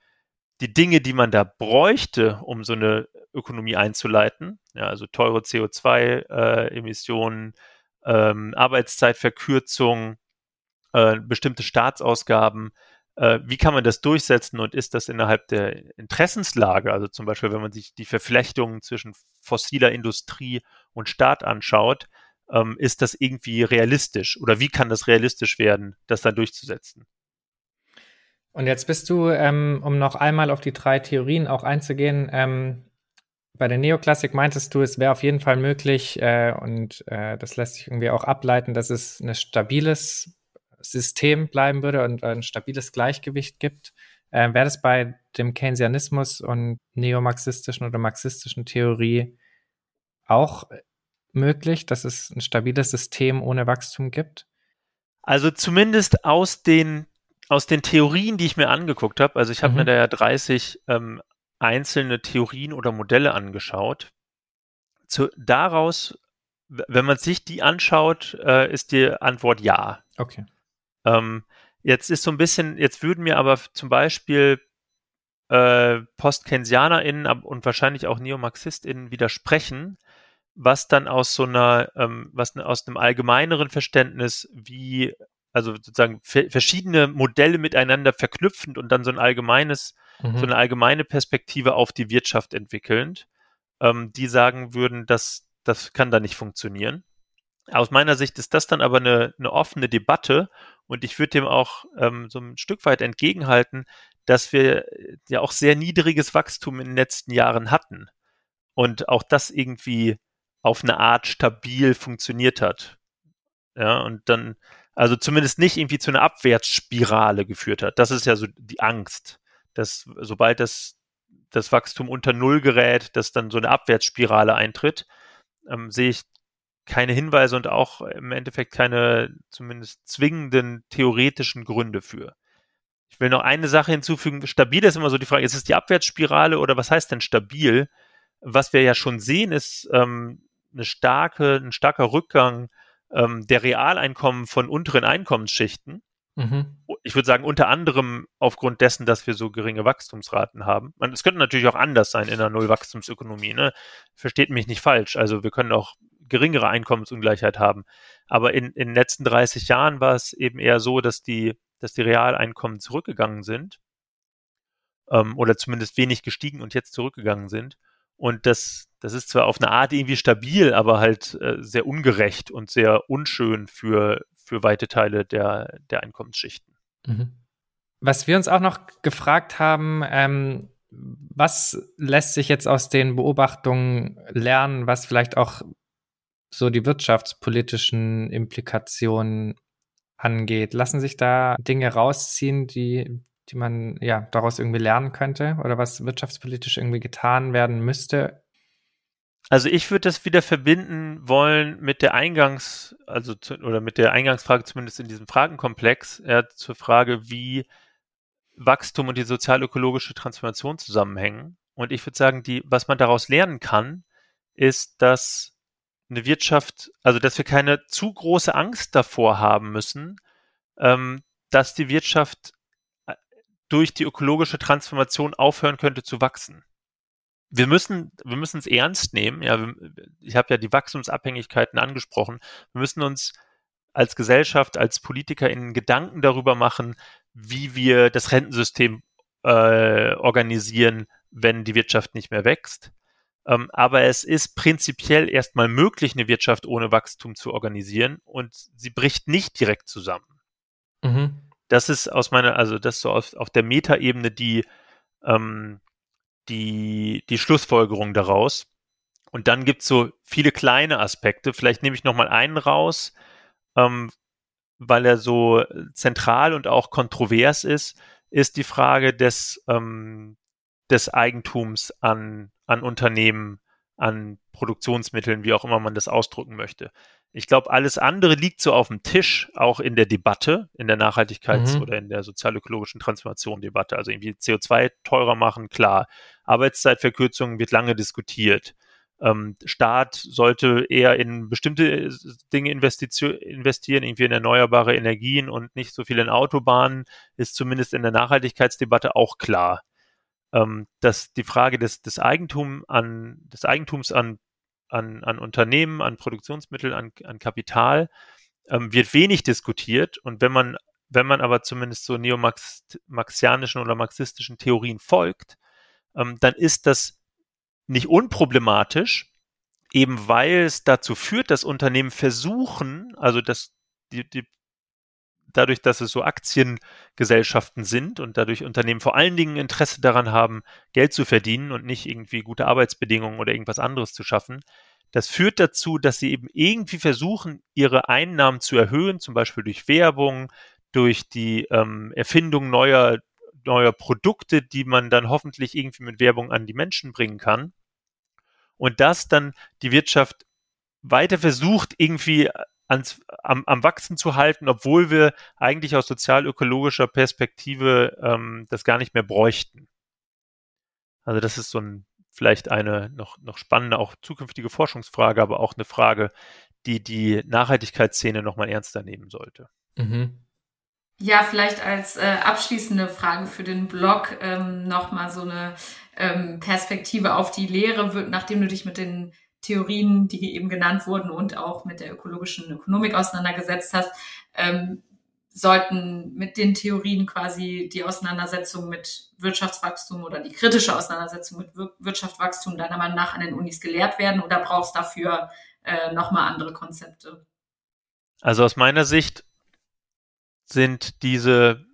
die Dinge, die man da bräuchte, um so eine Ökonomie einzuleiten, ja, also teure CO2-Emissionen, äh, ähm, Arbeitszeitverkürzung, äh, bestimmte Staatsausgaben, äh, wie kann man das durchsetzen und ist das innerhalb der Interessenslage, also zum Beispiel, wenn man sich die Verflechtungen zwischen fossiler Industrie und Staat anschaut, ähm, ist das irgendwie realistisch oder wie kann das realistisch werden, das dann durchzusetzen? Und jetzt bist du, ähm, um noch einmal auf die drei Theorien auch einzugehen, ähm, bei der Neoklassik meintest du, es wäre auf jeden Fall möglich äh, und äh, das lässt sich irgendwie auch ableiten, dass es ein stabiles System bleiben würde und ein stabiles Gleichgewicht gibt. Äh, wäre das bei dem Keynesianismus und neomarxistischen oder marxistischen Theorie auch möglich, dass es ein stabiles System ohne Wachstum gibt? Also zumindest aus den aus den Theorien, die ich mir angeguckt habe, also ich habe mhm. mir da ja 30 ähm, einzelne Theorien oder Modelle angeschaut. Zu, daraus, wenn man sich die anschaut, äh, ist die Antwort ja. Okay. Ähm, jetzt ist so ein bisschen, jetzt würden mir aber zum Beispiel äh, PostKensianerInnen und wahrscheinlich auch NeomarxistInnen widersprechen, was dann aus so einer, ähm, was aus einem allgemeineren Verständnis wie also sozusagen verschiedene Modelle miteinander verknüpfend und dann so ein allgemeines, mhm. so eine allgemeine Perspektive auf die Wirtschaft entwickelnd, ähm, die sagen würden, dass das kann da nicht funktionieren. Aus meiner Sicht ist das dann aber eine, eine offene Debatte und ich würde dem auch ähm, so ein Stück weit entgegenhalten, dass wir ja auch sehr niedriges Wachstum in den letzten Jahren hatten und auch das irgendwie auf eine Art stabil funktioniert hat. Ja, und dann also zumindest nicht irgendwie zu einer Abwärtsspirale geführt hat. Das ist ja so die Angst, dass sobald das, das Wachstum unter Null gerät, dass dann so eine Abwärtsspirale eintritt, ähm, sehe ich keine Hinweise und auch im Endeffekt keine zumindest zwingenden theoretischen Gründe für. Ich will noch eine Sache hinzufügen. Stabil ist immer so die Frage, ist es die Abwärtsspirale oder was heißt denn stabil? Was wir ja schon sehen, ist ähm, eine starke, ein starker Rückgang ähm, der Realeinkommen von unteren Einkommensschichten. Mhm. Ich würde sagen, unter anderem aufgrund dessen, dass wir so geringe Wachstumsraten haben. Es könnte natürlich auch anders sein in einer Nullwachstumsökonomie. Ne? Versteht mich nicht falsch. Also wir können auch geringere Einkommensungleichheit haben. Aber in, in den letzten 30 Jahren war es eben eher so, dass die, dass die Realeinkommen zurückgegangen sind ähm, oder zumindest wenig gestiegen und jetzt zurückgegangen sind. Und das, das ist zwar auf eine Art irgendwie stabil, aber halt äh, sehr ungerecht und sehr unschön für, für weite Teile der, der Einkommensschichten. Mhm. Was wir uns auch noch gefragt haben, ähm, was lässt sich jetzt aus den Beobachtungen lernen, was vielleicht auch so die wirtschaftspolitischen Implikationen angeht? Lassen sich da Dinge rausziehen, die, die man ja daraus irgendwie lernen könnte oder was wirtschaftspolitisch irgendwie getan werden müsste? Also ich würde das wieder verbinden wollen mit der Eingangs, also zu, oder mit der Eingangsfrage zumindest in diesem Fragenkomplex, ja, zur Frage, wie Wachstum und die sozial-ökologische Transformation zusammenhängen. Und ich würde sagen, die, was man daraus lernen kann, ist, dass eine Wirtschaft, also dass wir keine zu große Angst davor haben müssen, ähm, dass die Wirtschaft durch die ökologische Transformation aufhören könnte zu wachsen. Wir müssen, wir müssen es ernst nehmen. Ja, ich habe ja die Wachstumsabhängigkeiten angesprochen. Wir müssen uns als Gesellschaft, als Politiker in Gedanken darüber machen, wie wir das Rentensystem äh, organisieren, wenn die Wirtschaft nicht mehr wächst. Ähm, aber es ist prinzipiell erstmal möglich, eine Wirtschaft ohne Wachstum zu organisieren und sie bricht nicht direkt zusammen. Mhm das ist aus meiner, also das so auf, auf der Metaebene die, ähm, die, die Schlussfolgerung daraus. Und dann gibt es so viele kleine Aspekte. Vielleicht nehme ich nochmal einen raus, ähm, weil er so zentral und auch kontrovers ist, ist die Frage des, ähm, des Eigentums an, an Unternehmen, an Produktionsmitteln, wie auch immer man das ausdrücken möchte. Ich glaube, alles andere liegt so auf dem Tisch, auch in der Debatte, in der Nachhaltigkeits- mhm. oder in der sozial-ökologischen Transformation-Debatte. Also irgendwie CO2 teurer machen, klar. Arbeitszeitverkürzung wird lange diskutiert. Ähm, Staat sollte eher in bestimmte Dinge investieren, irgendwie in erneuerbare Energien und nicht so viel in Autobahnen, ist zumindest in der Nachhaltigkeitsdebatte auch klar. Ähm, dass die Frage des, des, Eigentum an, des Eigentums an an, an Unternehmen, an Produktionsmittel, an, an Kapital, ähm, wird wenig diskutiert. Und wenn man, wenn man aber zumindest so neomarxianischen oder marxistischen Theorien folgt, ähm, dann ist das nicht unproblematisch, eben weil es dazu führt, dass Unternehmen versuchen, also dass die, die dadurch, dass es so Aktiengesellschaften sind und dadurch Unternehmen vor allen Dingen Interesse daran haben, Geld zu verdienen und nicht irgendwie gute Arbeitsbedingungen oder irgendwas anderes zu schaffen, das führt dazu, dass sie eben irgendwie versuchen, ihre Einnahmen zu erhöhen, zum Beispiel durch Werbung, durch die ähm, Erfindung neuer, neuer Produkte, die man dann hoffentlich irgendwie mit Werbung an die Menschen bringen kann. Und das dann die Wirtschaft weiter versucht, irgendwie ans, am, am Wachsen zu halten, obwohl wir eigentlich aus sozial-ökologischer Perspektive ähm, das gar nicht mehr bräuchten. Also das ist so ein vielleicht eine noch, noch spannende, auch zukünftige Forschungsfrage, aber auch eine Frage, die die Nachhaltigkeitsszene nochmal ernster nehmen sollte. Mhm. Ja, vielleicht als äh, abschließende Frage für den Blog ähm, nochmal so eine ähm, Perspektive auf die Lehre, wird, nachdem du dich mit den Theorien, die eben genannt wurden und auch mit der ökologischen Ökonomik auseinandergesetzt hast, ähm, sollten mit den Theorien quasi die Auseinandersetzung mit Wirtschaftswachstum oder die kritische Auseinandersetzung mit Wir Wirtschaftswachstum deiner Meinung nach an den Unis gelehrt werden oder brauchst dafür äh, nochmal andere Konzepte? Also aus meiner Sicht sind diese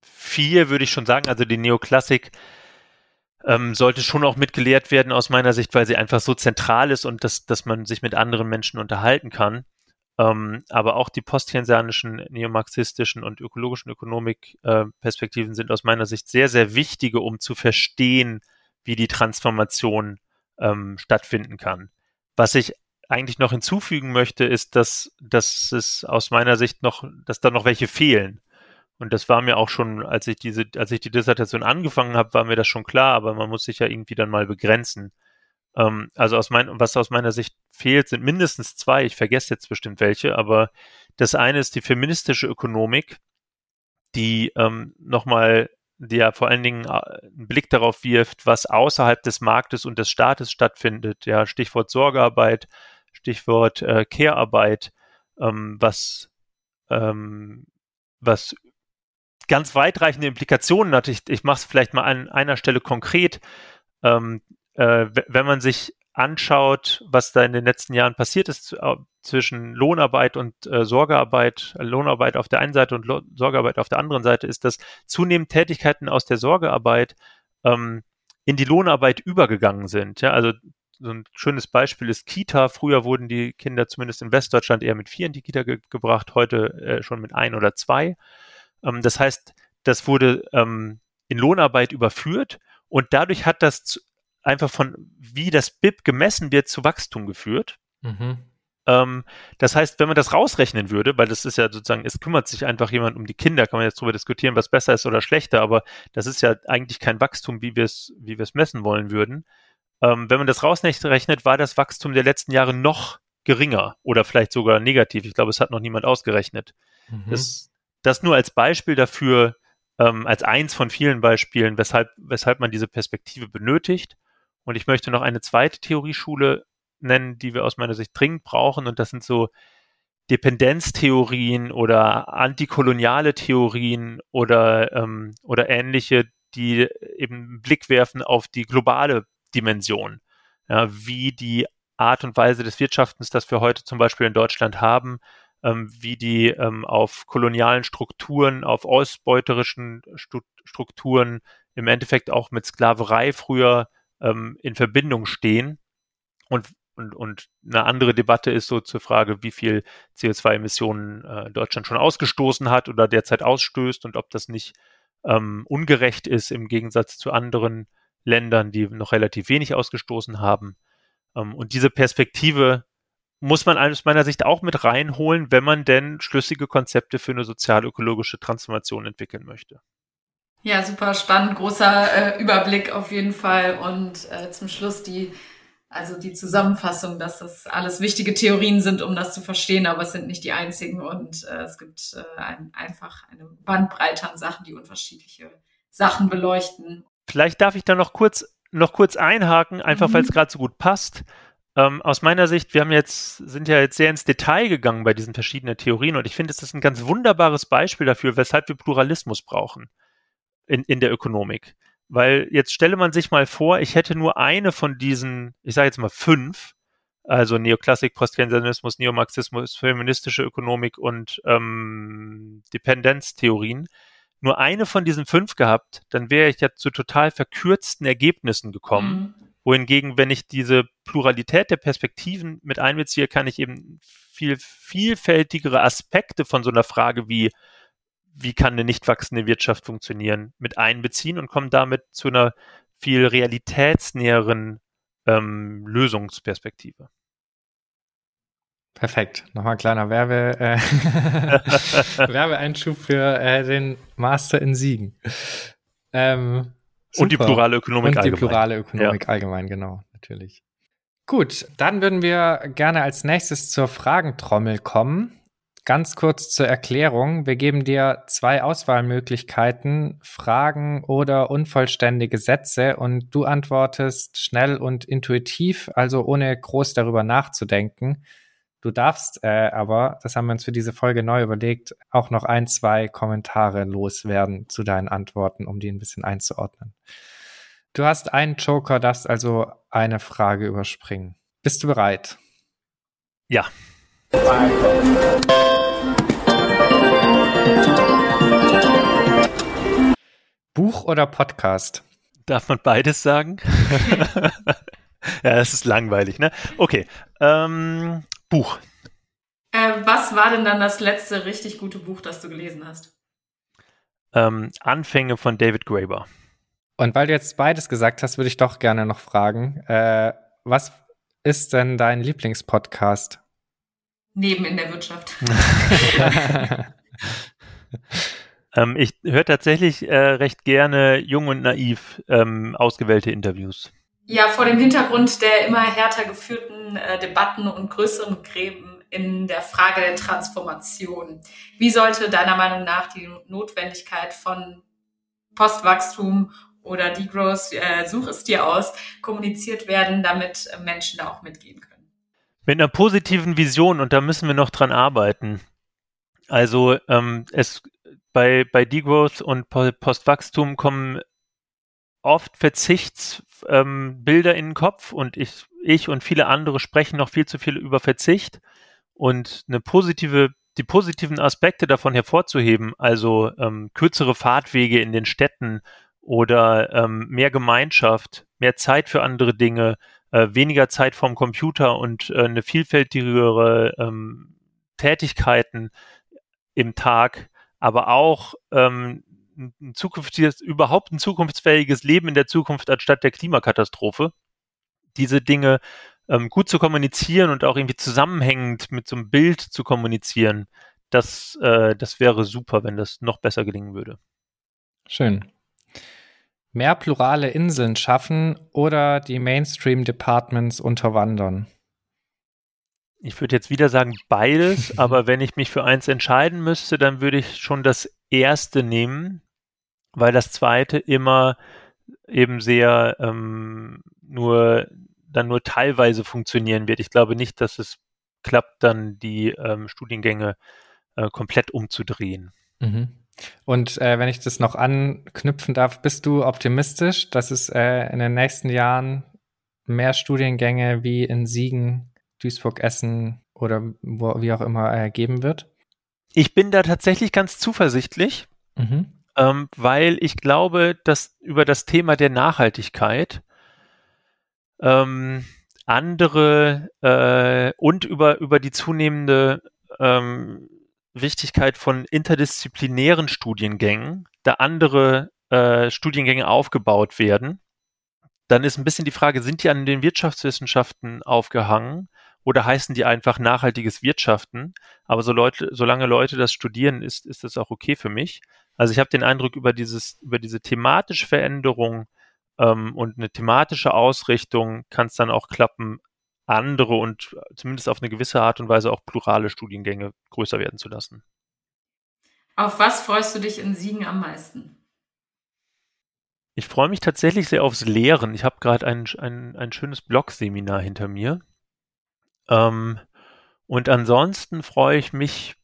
vier, würde ich schon sagen, also die Neoklassik ähm, sollte schon auch mitgelehrt werden aus meiner Sicht, weil sie einfach so zentral ist und dass, dass man sich mit anderen Menschen unterhalten kann. Ähm, aber auch die postkeynesianischen, neomarxistischen und ökologischen Ökonomikperspektiven äh, sind aus meiner Sicht sehr, sehr wichtige, um zu verstehen, wie die Transformation ähm, stattfinden kann. Was ich eigentlich noch hinzufügen möchte, ist, dass, dass es aus meiner Sicht noch, dass da noch welche fehlen. Und das war mir auch schon, als ich diese, als ich die Dissertation angefangen habe, war mir das schon klar, aber man muss sich ja irgendwie dann mal begrenzen. Ähm, also aus mein, was aus meiner Sicht fehlt, sind mindestens zwei. Ich vergesse jetzt bestimmt welche, aber das eine ist die feministische Ökonomik, die ähm, nochmal, die ja vor allen Dingen äh, einen Blick darauf wirft, was außerhalb des Marktes und des Staates stattfindet. Ja, Stichwort Sorgearbeit, Stichwort äh, Care-Arbeit, ähm, was, ähm, was ganz weitreichende Implikationen hat. Ich, ich mache es vielleicht mal an einer Stelle konkret. Ähm, äh, wenn man sich anschaut, was da in den letzten Jahren passiert ist äh, zwischen Lohnarbeit und äh, Sorgearbeit, Lohnarbeit auf der einen Seite und Lo Sorgearbeit auf der anderen Seite, ist, dass zunehmend Tätigkeiten aus der Sorgearbeit ähm, in die Lohnarbeit übergegangen sind. Ja, also so ein schönes Beispiel ist Kita. Früher wurden die Kinder zumindest in Westdeutschland eher mit vier in die Kita ge gebracht, heute äh, schon mit ein oder zwei. Ähm, das heißt, das wurde ähm, in Lohnarbeit überführt und dadurch hat das einfach von, wie das BIP gemessen wird, zu Wachstum geführt. Mhm. Ähm, das heißt, wenn man das rausrechnen würde, weil das ist ja sozusagen, es kümmert sich einfach jemand um die Kinder, kann man jetzt darüber diskutieren, was besser ist oder schlechter, aber das ist ja eigentlich kein Wachstum, wie wir es, wie messen wollen würden. Ähm, wenn man das rausrechnet, war das Wachstum der letzten Jahre noch geringer oder vielleicht sogar negativ. Ich glaube, es hat noch niemand ausgerechnet. Mhm. Das, das nur als Beispiel dafür, ähm, als eins von vielen Beispielen, weshalb, weshalb man diese Perspektive benötigt. Und ich möchte noch eine zweite Theorieschule nennen, die wir aus meiner Sicht dringend brauchen. Und das sind so Dependenztheorien oder antikoloniale Theorien oder, ähm, oder ähnliche, die eben einen Blick werfen auf die globale Dimension. Ja, wie die Art und Weise des Wirtschaftens, das wir heute zum Beispiel in Deutschland haben, ähm, wie die ähm, auf kolonialen Strukturen, auf ausbeuterischen Strukturen, im Endeffekt auch mit Sklaverei früher ähm, in Verbindung stehen. Und, und, und eine andere Debatte ist so zur Frage, wie viel CO2-Emissionen äh, Deutschland schon ausgestoßen hat oder derzeit ausstößt und ob das nicht ähm, ungerecht ist im Gegensatz zu anderen Ländern, die noch relativ wenig ausgestoßen haben. Ähm, und diese Perspektive muss man aus meiner Sicht auch mit reinholen, wenn man denn schlüssige Konzepte für eine sozial-ökologische Transformation entwickeln möchte. Ja, super spannend, großer äh, Überblick auf jeden Fall. Und äh, zum Schluss die, also die Zusammenfassung, dass das alles wichtige Theorien sind, um das zu verstehen, aber es sind nicht die einzigen. Und äh, es gibt äh, ein, einfach eine Bandbreite an Sachen, die unterschiedliche Sachen beleuchten. Vielleicht darf ich da noch kurz, noch kurz einhaken, einfach mhm. weil es gerade so gut passt. Ähm, aus meiner Sicht, wir haben jetzt, sind ja jetzt sehr ins Detail gegangen bei diesen verschiedenen Theorien und ich finde, es ist ein ganz wunderbares Beispiel dafür, weshalb wir Pluralismus brauchen in, in der Ökonomik. Weil jetzt stelle man sich mal vor, ich hätte nur eine von diesen, ich sage jetzt mal fünf also Neoklassik, Postkeynesianismus, Neomarxismus, feministische Ökonomik und ähm, Dependenztheorien, nur eine von diesen fünf gehabt, dann wäre ich ja zu total verkürzten Ergebnissen gekommen. Mhm. Wohingegen, wenn ich diese Pluralität der Perspektiven mit einbeziehe, kann ich eben viel vielfältigere Aspekte von so einer Frage wie, wie kann eine nicht wachsende Wirtschaft funktionieren, mit einbeziehen und komme damit zu einer viel realitätsnäheren ähm, Lösungsperspektive. Perfekt. Nochmal kleiner Werbe, äh, Werbeeinschub für äh, den Master in Siegen. Ähm, und die plurale Ökonomik Und die allgemein. plurale Ökonomik ja. allgemein, genau, natürlich. Gut, dann würden wir gerne als nächstes zur Fragentrommel kommen. Ganz kurz zur Erklärung. Wir geben dir zwei Auswahlmöglichkeiten, Fragen oder unvollständige Sätze und du antwortest schnell und intuitiv, also ohne groß darüber nachzudenken. Du darfst äh, aber, das haben wir uns für diese Folge neu überlegt, auch noch ein, zwei Kommentare loswerden zu deinen Antworten, um die ein bisschen einzuordnen. Du hast einen Joker, darfst also eine Frage überspringen. Bist du bereit? Ja. Buch oder Podcast? Darf man beides sagen? ja, das ist langweilig, ne? Okay. Ähm, Buch. Äh, was war denn dann das letzte richtig gute Buch, das du gelesen hast? Ähm, Anfänge von David Graeber. Und weil du jetzt beides gesagt hast, würde ich doch gerne noch fragen, äh, was ist denn dein Lieblingspodcast? Neben in der Wirtschaft. ähm, ich höre tatsächlich äh, recht gerne jung und naiv ähm, ausgewählte Interviews. Ja, vor dem Hintergrund der immer härter geführten äh, Debatten und größeren Gräben in der Frage der Transformation. Wie sollte deiner Meinung nach die Notwendigkeit von Postwachstum oder Degrowth, äh, such es dir aus, kommuniziert werden, damit Menschen da auch mitgehen können? Mit einer positiven Vision und da müssen wir noch dran arbeiten. Also ähm, es bei, bei Degrowth und Postwachstum kommen oft Verzichtsbilder ähm, in den Kopf und ich, ich und viele andere sprechen noch viel zu viel über Verzicht und eine positive, die positiven Aspekte davon hervorzuheben, also ähm, kürzere Fahrtwege in den Städten oder ähm, mehr Gemeinschaft, mehr Zeit für andere Dinge, äh, weniger Zeit vorm Computer und äh, eine vielfältigere ähm, Tätigkeiten im Tag, aber auch ähm, ein zukünftiges, überhaupt ein zukunftsfähiges Leben in der Zukunft anstatt der Klimakatastrophe. Diese Dinge ähm, gut zu kommunizieren und auch irgendwie zusammenhängend mit so einem Bild zu kommunizieren, das, äh, das wäre super, wenn das noch besser gelingen würde. Schön mehr plurale Inseln schaffen oder die Mainstream-Departments unterwandern? Ich würde jetzt wieder sagen beides, aber wenn ich mich für eins entscheiden müsste, dann würde ich schon das erste nehmen, weil das zweite immer eben sehr ähm, nur dann nur teilweise funktionieren wird. Ich glaube nicht, dass es klappt, dann die ähm, Studiengänge äh, komplett umzudrehen. Mhm. Und äh, wenn ich das noch anknüpfen darf, bist du optimistisch, dass es äh, in den nächsten Jahren mehr Studiengänge wie in Siegen, Duisburg, Essen oder wo, wie auch immer äh, geben wird? Ich bin da tatsächlich ganz zuversichtlich, mhm. Ähm, weil ich glaube, dass über das Thema der Nachhaltigkeit ähm, andere äh, und über, über die zunehmende ähm, Wichtigkeit von interdisziplinären Studiengängen, da andere äh, Studiengänge aufgebaut werden. Dann ist ein bisschen die Frage, sind die an den Wirtschaftswissenschaften aufgehangen oder heißen die einfach nachhaltiges Wirtschaften? Aber so Leute, solange Leute das studieren, ist, ist das auch okay für mich. Also ich habe den Eindruck, über dieses, über diese thematische Veränderung ähm, und eine thematische Ausrichtung kann es dann auch klappen, andere und zumindest auf eine gewisse Art und Weise auch plurale Studiengänge größer werden zu lassen. Auf was freust du dich in Siegen am meisten? Ich freue mich tatsächlich sehr aufs Lehren. Ich habe gerade ein, ein, ein schönes Blog-Seminar hinter mir. Ähm, und ansonsten freue ich mich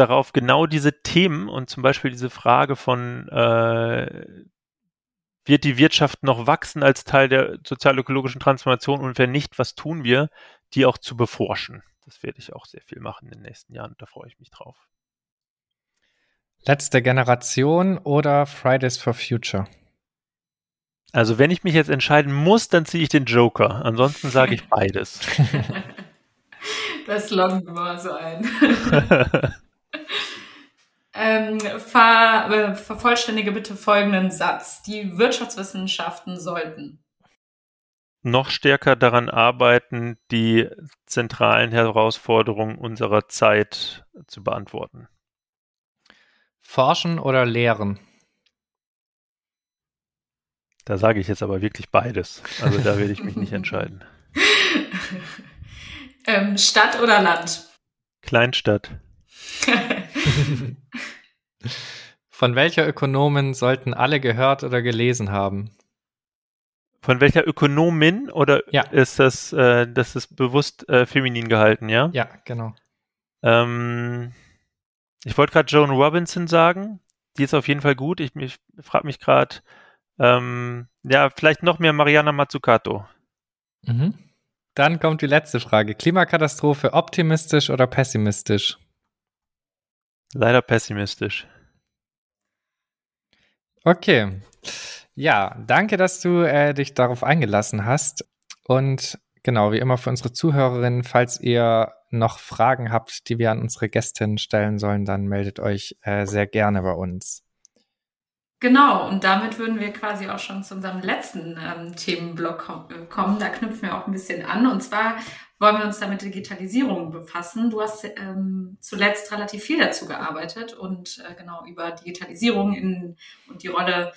darauf, genau diese Themen und zum Beispiel diese Frage von, äh, wird die Wirtschaft noch wachsen als Teil der sozial-ökologischen Transformation und wenn nicht, was tun wir, die auch zu beforschen. Das werde ich auch sehr viel machen in den nächsten Jahren. Da freue ich mich drauf. Letzte Generation oder Fridays for Future? Also wenn ich mich jetzt entscheiden muss, dann ziehe ich den Joker. Ansonsten sage ich beides. das loggen wir mal so ein. Ähm, ver, äh, vervollständige bitte folgenden Satz. Die Wirtschaftswissenschaften sollten noch stärker daran arbeiten, die zentralen Herausforderungen unserer Zeit zu beantworten. Forschen oder lehren? Da sage ich jetzt aber wirklich beides. Also da werde ich mich nicht entscheiden. ähm, Stadt oder Land? Kleinstadt. Von welcher Ökonomin sollten alle gehört oder gelesen haben? Von welcher Ökonomin oder ja. ist das, äh, das ist bewusst äh, feminin gehalten, ja? Ja, genau. Ähm, ich wollte gerade Joan Robinson sagen. Die ist auf jeden Fall gut. Ich, ich frage mich gerade, ähm, ja, vielleicht noch mehr Mariana Mazzucato. Mhm. Dann kommt die letzte Frage. Klimakatastrophe optimistisch oder pessimistisch? Leider pessimistisch. Okay. Ja, danke, dass du äh, dich darauf eingelassen hast. Und genau, wie immer für unsere Zuhörerinnen, falls ihr noch Fragen habt, die wir an unsere Gästin stellen sollen, dann meldet euch äh, sehr gerne bei uns. Genau, und damit würden wir quasi auch schon zu unserem letzten ähm, Themenblock kommen. Da knüpfen wir auch ein bisschen an. Und zwar wollen wir uns da mit Digitalisierung befassen. Du hast ähm, zuletzt relativ viel dazu gearbeitet und äh, genau über Digitalisierung in, und die Rolle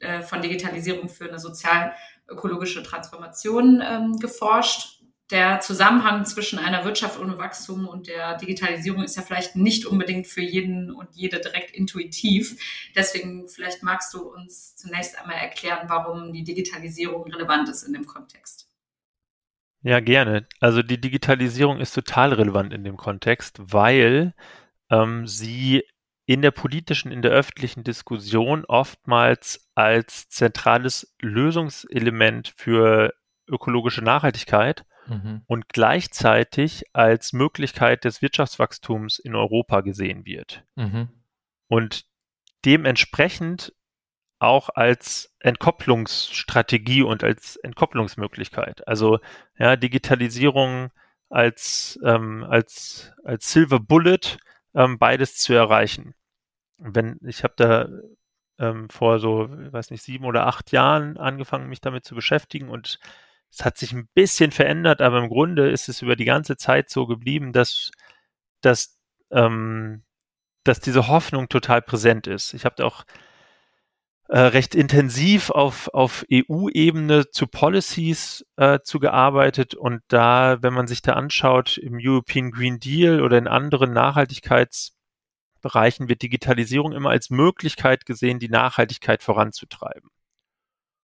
äh, von Digitalisierung für eine sozial-ökologische Transformation ähm, geforscht der Zusammenhang zwischen einer Wirtschaft ohne Wachstum und der Digitalisierung ist ja vielleicht nicht unbedingt für jeden und jede direkt intuitiv. Deswegen vielleicht magst du uns zunächst einmal erklären, warum die Digitalisierung relevant ist in dem Kontext. Ja, gerne. Also die Digitalisierung ist total relevant in dem Kontext, weil ähm, sie in der politischen, in der öffentlichen Diskussion oftmals als zentrales Lösungselement für ökologische Nachhaltigkeit mhm. und gleichzeitig als Möglichkeit des Wirtschaftswachstums in Europa gesehen wird. Mhm. Und dementsprechend auch als Entkopplungsstrategie und als Entkopplungsmöglichkeit. Also ja, Digitalisierung als, ähm, als, als Silver Bullet ähm, beides zu erreichen. Wenn ich habe da ähm, vor so, weiß nicht, sieben oder acht Jahren angefangen, mich damit zu beschäftigen und es hat sich ein bisschen verändert, aber im Grunde ist es über die ganze Zeit so geblieben, dass, dass, ähm, dass diese Hoffnung total präsent ist. Ich habe auch äh, recht intensiv auf, auf EU-Ebene zu Policies äh, zu gearbeitet und da, wenn man sich da anschaut, im European Green Deal oder in anderen Nachhaltigkeitsbereichen wird Digitalisierung immer als Möglichkeit gesehen, die Nachhaltigkeit voranzutreiben.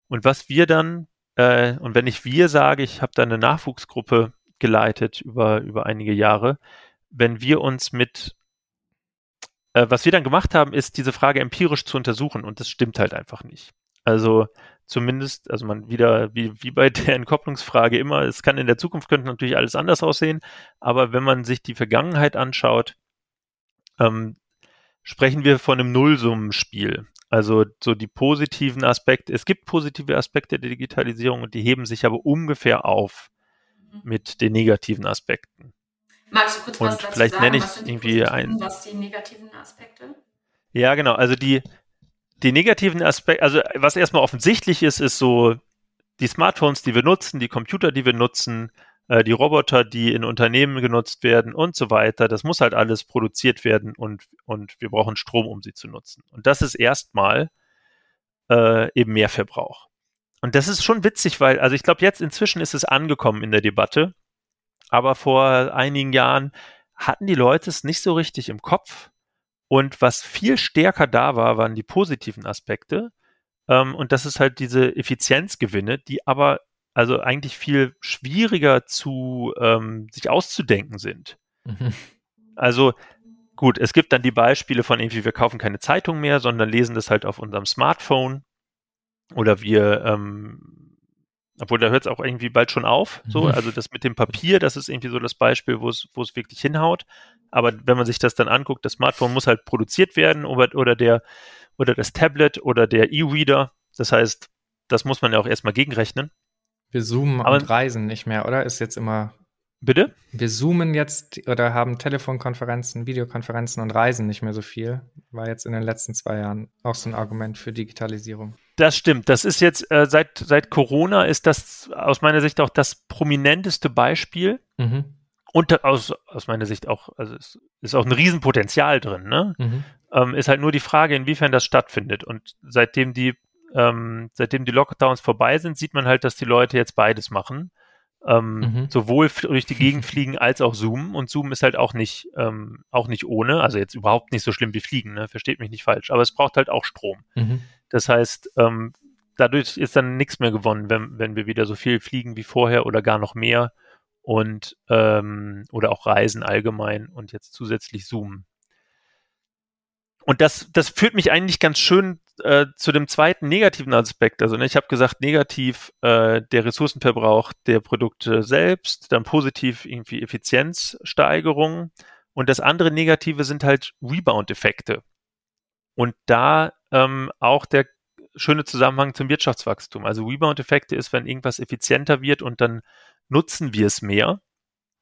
Und was wir dann äh, und wenn ich wir sage, ich habe da eine Nachwuchsgruppe geleitet über, über einige Jahre, wenn wir uns mit, äh, was wir dann gemacht haben, ist diese Frage empirisch zu untersuchen und das stimmt halt einfach nicht. Also zumindest, also man wieder, wie, wie bei der Entkopplungsfrage immer, es kann in der Zukunft könnte natürlich alles anders aussehen, aber wenn man sich die Vergangenheit anschaut, ähm, sprechen wir von einem Nullsummenspiel. Also so die positiven Aspekte, es gibt positive Aspekte der Digitalisierung und die heben sich aber ungefähr auf mhm. mit den negativen Aspekten. Magst du kurz und was dazu vielleicht sagen? nenne ich irgendwie ein. Was die negativen Aspekte? Ja, genau. Also die, die negativen Aspekte, also was erstmal offensichtlich ist, ist so die Smartphones, die wir nutzen, die Computer, die wir nutzen, äh, die Roboter, die in Unternehmen genutzt werden und so weiter. Das muss halt alles produziert werden und, und wir brauchen Strom, um sie zu nutzen. Und das ist erstmal äh, eben mehr Verbrauch. Und das ist schon witzig, weil, also ich glaube, jetzt inzwischen ist es angekommen in der Debatte, aber vor einigen Jahren hatten die Leute es nicht so richtig im Kopf. Und was viel stärker da war, waren die positiven Aspekte. Ähm, und das ist halt diese Effizienzgewinne, die aber also eigentlich viel schwieriger zu ähm, sich auszudenken sind. Mhm. Also gut, es gibt dann die Beispiele von irgendwie, wir kaufen keine Zeitung mehr, sondern lesen das halt auf unserem Smartphone. oder wir, ähm, obwohl da hört es auch irgendwie bald schon auf. So, mhm. also das mit dem Papier, das ist irgendwie so das Beispiel, wo es, wo es wirklich hinhaut. Aber wenn man sich das dann anguckt, das Smartphone muss halt produziert werden oder, oder der oder das Tablet oder der E-Reader. Das heißt, das muss man ja auch erstmal gegenrechnen. Wir zoomen Aber, und reisen nicht mehr, oder? Ist jetzt immer. Bitte? Wir zoomen jetzt oder haben Telefonkonferenzen, Videokonferenzen und reisen nicht mehr so viel. War jetzt in den letzten zwei Jahren auch so ein Argument für Digitalisierung. Das stimmt. Das ist jetzt äh, seit, seit Corona ist das aus meiner Sicht auch das prominenteste Beispiel. Mhm. Und aus, aus meiner Sicht auch, also es ist auch ein Riesenpotenzial drin, ne? Mhm. Ähm, ist halt nur die Frage, inwiefern das stattfindet. Und seitdem die ähm, seitdem die Lockdowns vorbei sind, sieht man halt, dass die Leute jetzt beides machen. Ähm, mhm. Sowohl durch die Gegend fliegen als auch Zoom. Und Zoom ist halt auch nicht, ähm, auch nicht ohne, also jetzt überhaupt nicht so schlimm wie Fliegen, ne? versteht mich nicht falsch, aber es braucht halt auch Strom. Mhm. Das heißt, ähm, dadurch ist dann nichts mehr gewonnen, wenn, wenn wir wieder so viel fliegen wie vorher oder gar noch mehr und ähm, oder auch Reisen allgemein und jetzt zusätzlich Zoom. Und das, das führt mich eigentlich ganz schön äh, zu dem zweiten negativen Aspekt. Also ne, ich habe gesagt, negativ äh, der Ressourcenverbrauch der Produkte selbst, dann positiv irgendwie Effizienzsteigerung und das andere Negative sind halt Rebound-Effekte. Und da ähm, auch der schöne Zusammenhang zum Wirtschaftswachstum. Also Rebound-Effekte ist, wenn irgendwas effizienter wird und dann nutzen wir es mehr.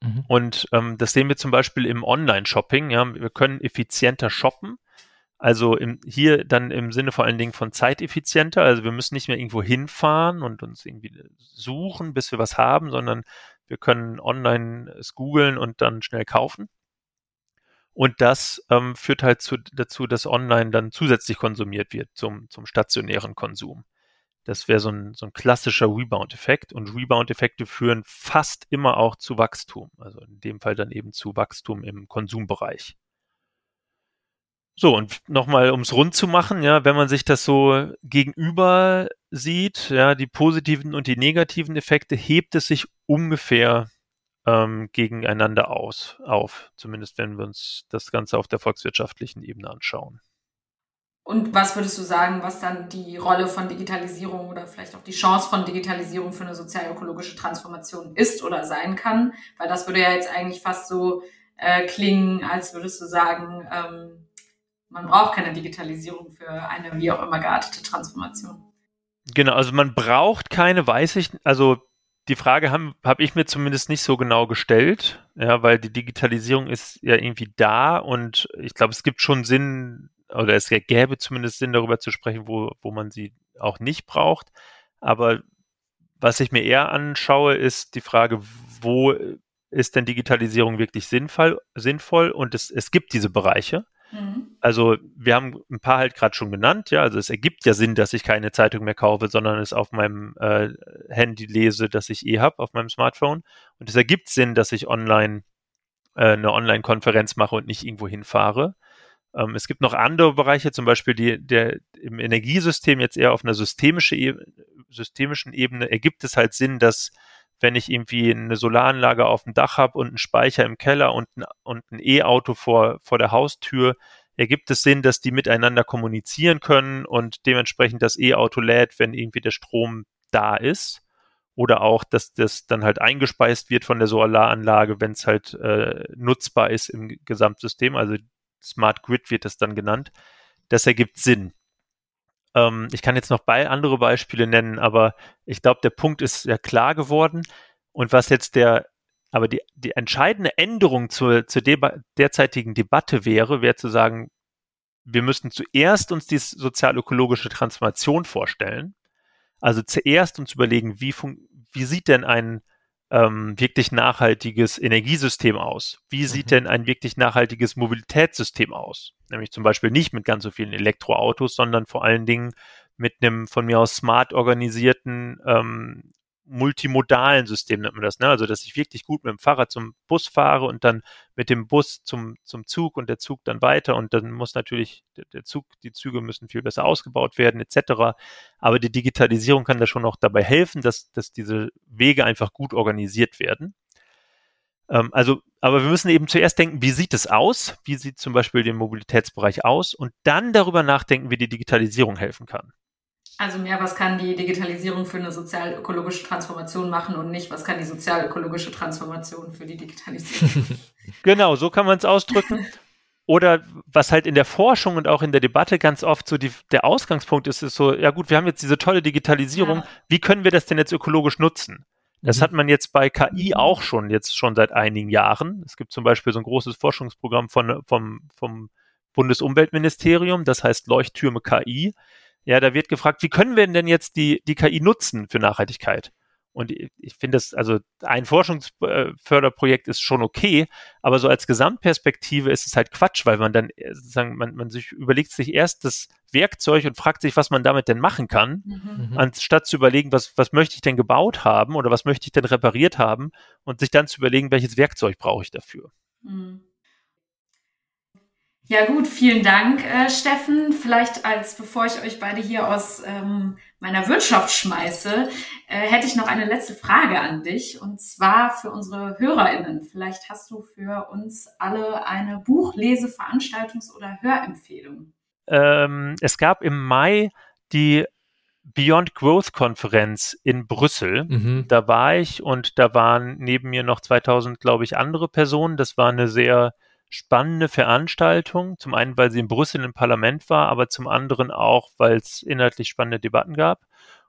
Mhm. Und ähm, das sehen wir zum Beispiel im Online-Shopping. Ja, wir können effizienter shoppen also im, hier dann im Sinne vor allen Dingen von zeiteffizienter. Also wir müssen nicht mehr irgendwo hinfahren und uns irgendwie suchen, bis wir was haben, sondern wir können online es googeln und dann schnell kaufen. Und das ähm, führt halt zu, dazu, dass online dann zusätzlich konsumiert wird zum, zum stationären Konsum. Das wäre so ein, so ein klassischer Rebound-Effekt. Und Rebound-Effekte führen fast immer auch zu Wachstum. Also in dem Fall dann eben zu Wachstum im Konsumbereich. So, und nochmal, um es rund zu machen, ja, wenn man sich das so gegenüber sieht, ja, die positiven und die negativen Effekte, hebt es sich ungefähr ähm, gegeneinander aus, auf, zumindest wenn wir uns das Ganze auf der volkswirtschaftlichen Ebene anschauen. Und was würdest du sagen, was dann die Rolle von Digitalisierung oder vielleicht auch die Chance von Digitalisierung für eine sozial-ökologische Transformation ist oder sein kann? Weil das würde ja jetzt eigentlich fast so äh, klingen, als würdest du sagen, ähm, man braucht keine Digitalisierung für eine wie auch immer geartete Transformation. Genau, also man braucht keine, weiß ich, also die Frage habe hab ich mir zumindest nicht so genau gestellt, ja, weil die Digitalisierung ist ja irgendwie da und ich glaube, es gibt schon Sinn, oder es gäbe zumindest Sinn, darüber zu sprechen, wo, wo man sie auch nicht braucht. Aber was ich mir eher anschaue, ist die Frage, wo ist denn Digitalisierung wirklich sinnvoll? sinnvoll? Und es, es gibt diese Bereiche. Mhm. Also wir haben ein paar halt gerade schon genannt, ja, also es ergibt ja Sinn, dass ich keine Zeitung mehr kaufe, sondern es auf meinem äh, Handy lese, das ich eh habe, auf meinem Smartphone. Und es ergibt Sinn, dass ich online äh, eine Online-Konferenz mache und nicht irgendwo hinfahre. Ähm, es gibt noch andere Bereiche, zum Beispiel die, der im Energiesystem jetzt eher auf einer systemische systemischen Ebene ergibt es halt Sinn, dass wenn ich irgendwie eine Solaranlage auf dem Dach habe und einen Speicher im Keller und ein, und ein E-Auto vor, vor der Haustür, ergibt es Sinn, dass die miteinander kommunizieren können und dementsprechend das E-Auto lädt, wenn irgendwie der Strom da ist. Oder auch, dass das dann halt eingespeist wird von der Solaranlage, wenn es halt äh, nutzbar ist im Gesamtsystem. Also Smart Grid wird das dann genannt. Das ergibt Sinn. Ähm, ich kann jetzt noch bei andere Beispiele nennen, aber ich glaube, der Punkt ist ja klar geworden. Und was jetzt der, aber die, die entscheidende Änderung zur, zur Deba derzeitigen Debatte wäre, wäre zu sagen, wir müssten zuerst uns die sozial-ökologische Transformation vorstellen. Also zuerst uns überlegen, wie, wie sieht denn ein ähm, wirklich nachhaltiges Energiesystem aus? Wie sieht mhm. denn ein wirklich nachhaltiges Mobilitätssystem aus? Nämlich zum Beispiel nicht mit ganz so vielen Elektroautos, sondern vor allen Dingen mit einem von mir aus smart organisierten ähm, multimodalen System nennt man das, ne? Also dass ich wirklich gut mit dem Fahrrad zum Bus fahre und dann mit dem Bus zum, zum Zug und der Zug dann weiter und dann muss natürlich der, Zug, die Züge müssen viel besser ausgebaut werden, etc. Aber die Digitalisierung kann da schon auch dabei helfen, dass, dass diese Wege einfach gut organisiert werden. Ähm, also, aber wir müssen eben zuerst denken, wie sieht es aus? Wie sieht zum Beispiel der Mobilitätsbereich aus? Und dann darüber nachdenken, wie die Digitalisierung helfen kann. Also mehr, was kann die Digitalisierung für eine sozial-ökologische Transformation machen und nicht, was kann die sozial-ökologische Transformation für die Digitalisierung. genau, so kann man es ausdrücken. Oder was halt in der Forschung und auch in der Debatte ganz oft so die, der Ausgangspunkt ist, ist so, ja gut, wir haben jetzt diese tolle Digitalisierung, ja. wie können wir das denn jetzt ökologisch nutzen? Das mhm. hat man jetzt bei KI mhm. auch schon, jetzt schon seit einigen Jahren. Es gibt zum Beispiel so ein großes Forschungsprogramm von, vom, vom Bundesumweltministerium, das heißt Leuchttürme KI. Ja, da wird gefragt, wie können wir denn jetzt die, die KI nutzen für Nachhaltigkeit? Und ich finde das, also ein Forschungsförderprojekt ist schon okay, aber so als Gesamtperspektive ist es halt Quatsch, weil man dann äh, sozusagen, man, man sich überlegt sich erst das Werkzeug und fragt sich, was man damit denn machen kann, mhm. anstatt zu überlegen, was, was möchte ich denn gebaut haben oder was möchte ich denn repariert haben und sich dann zu überlegen, welches Werkzeug brauche ich dafür. Mhm. Ja gut, vielen Dank, äh, Steffen. Vielleicht als bevor ich euch beide hier aus ähm, meiner Wirtschaft schmeiße, äh, hätte ich noch eine letzte Frage an dich und zwar für unsere HörerInnen. Vielleicht hast du für uns alle eine Buchlese-, Veranstaltungs- oder Hörempfehlung. Ähm, es gab im Mai die Beyond Growth Konferenz in Brüssel. Mhm. Da war ich und da waren neben mir noch 2000, glaube ich, andere Personen. Das war eine sehr spannende Veranstaltung. Zum einen, weil sie in Brüssel im Parlament war, aber zum anderen auch, weil es inhaltlich spannende Debatten gab.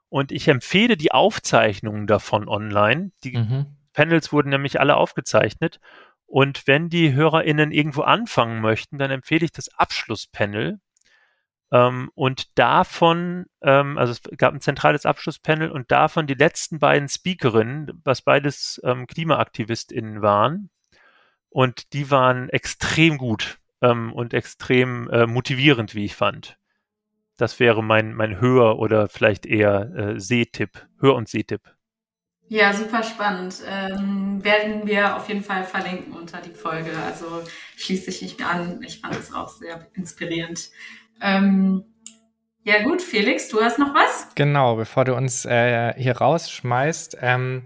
Und ich empfehle die Aufzeichnungen davon online. Die mhm. Panels wurden nämlich alle aufgezeichnet. Und wenn die HörerInnen irgendwo anfangen möchten, dann empfehle ich das Abschlusspanel. Ähm, und davon, ähm, also es gab ein zentrales Abschlusspanel und davon die letzten beiden Speakerinnen, was beides ähm, KlimaaktivistInnen waren, und die waren extrem gut ähm, und extrem äh, motivierend, wie ich fand. Das wäre mein, mein Hör- oder vielleicht eher äh, Sehtipp, Hör- und Sehtipp. Ja, super spannend. Ähm, werden wir auf jeden Fall verlinken unter die Folge. Also schließt sich nicht an. Ich fand es auch sehr inspirierend. Ähm, ja gut, Felix, du hast noch was? Genau, bevor du uns äh, hier rausschmeißt. Ähm,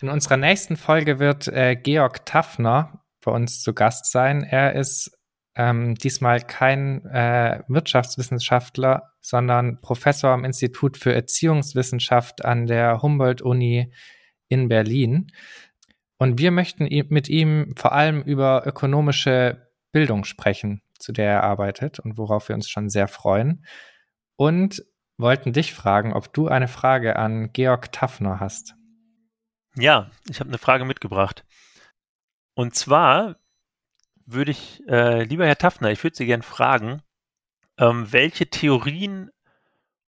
in unserer nächsten Folge wird äh, Georg Taffner bei uns zu Gast sein. Er ist ähm, diesmal kein äh, Wirtschaftswissenschaftler, sondern Professor am Institut für Erziehungswissenschaft an der Humboldt-Uni in Berlin. Und wir möchten mit ihm vor allem über ökonomische Bildung sprechen, zu der er arbeitet und worauf wir uns schon sehr freuen. Und wollten dich fragen, ob du eine Frage an Georg Taffner hast. Ja, ich habe eine Frage mitgebracht. Und zwar würde ich, äh, lieber Herr Taffner, ich würde Sie gerne fragen, ähm, welche Theorien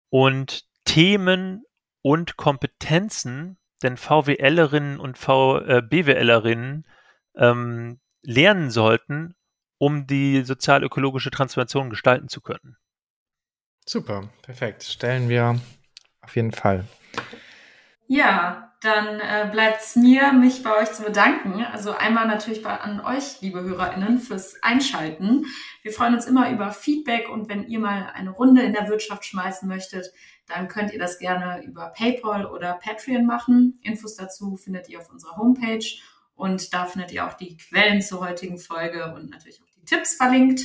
und Themen und Kompetenzen denn VWLerinnen und VBWLerinnen ähm, lernen sollten, um die sozial-ökologische Transformation gestalten zu können. Super, perfekt. Stellen wir auf jeden Fall. Ja, dann äh, bleibt es mir, mich bei euch zu bedanken. Also einmal natürlich bei, an euch, liebe HörerInnen, fürs Einschalten. Wir freuen uns immer über Feedback und wenn ihr mal eine Runde in der Wirtschaft schmeißen möchtet, dann könnt ihr das gerne über PayPal oder Patreon machen. Infos dazu findet ihr auf unserer Homepage und da findet ihr auch die Quellen zur heutigen Folge und natürlich auch die Tipps verlinkt.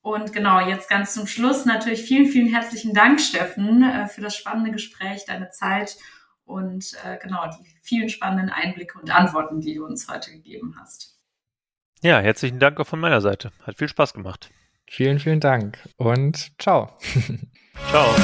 Und genau, jetzt ganz zum Schluss natürlich vielen, vielen herzlichen Dank, Steffen, äh, für das spannende Gespräch, deine Zeit und äh, genau die vielen spannenden Einblicke und Antworten, die du uns heute gegeben hast. Ja, herzlichen Dank auch von meiner Seite. Hat viel Spaß gemacht. Vielen, vielen Dank und ciao. ciao.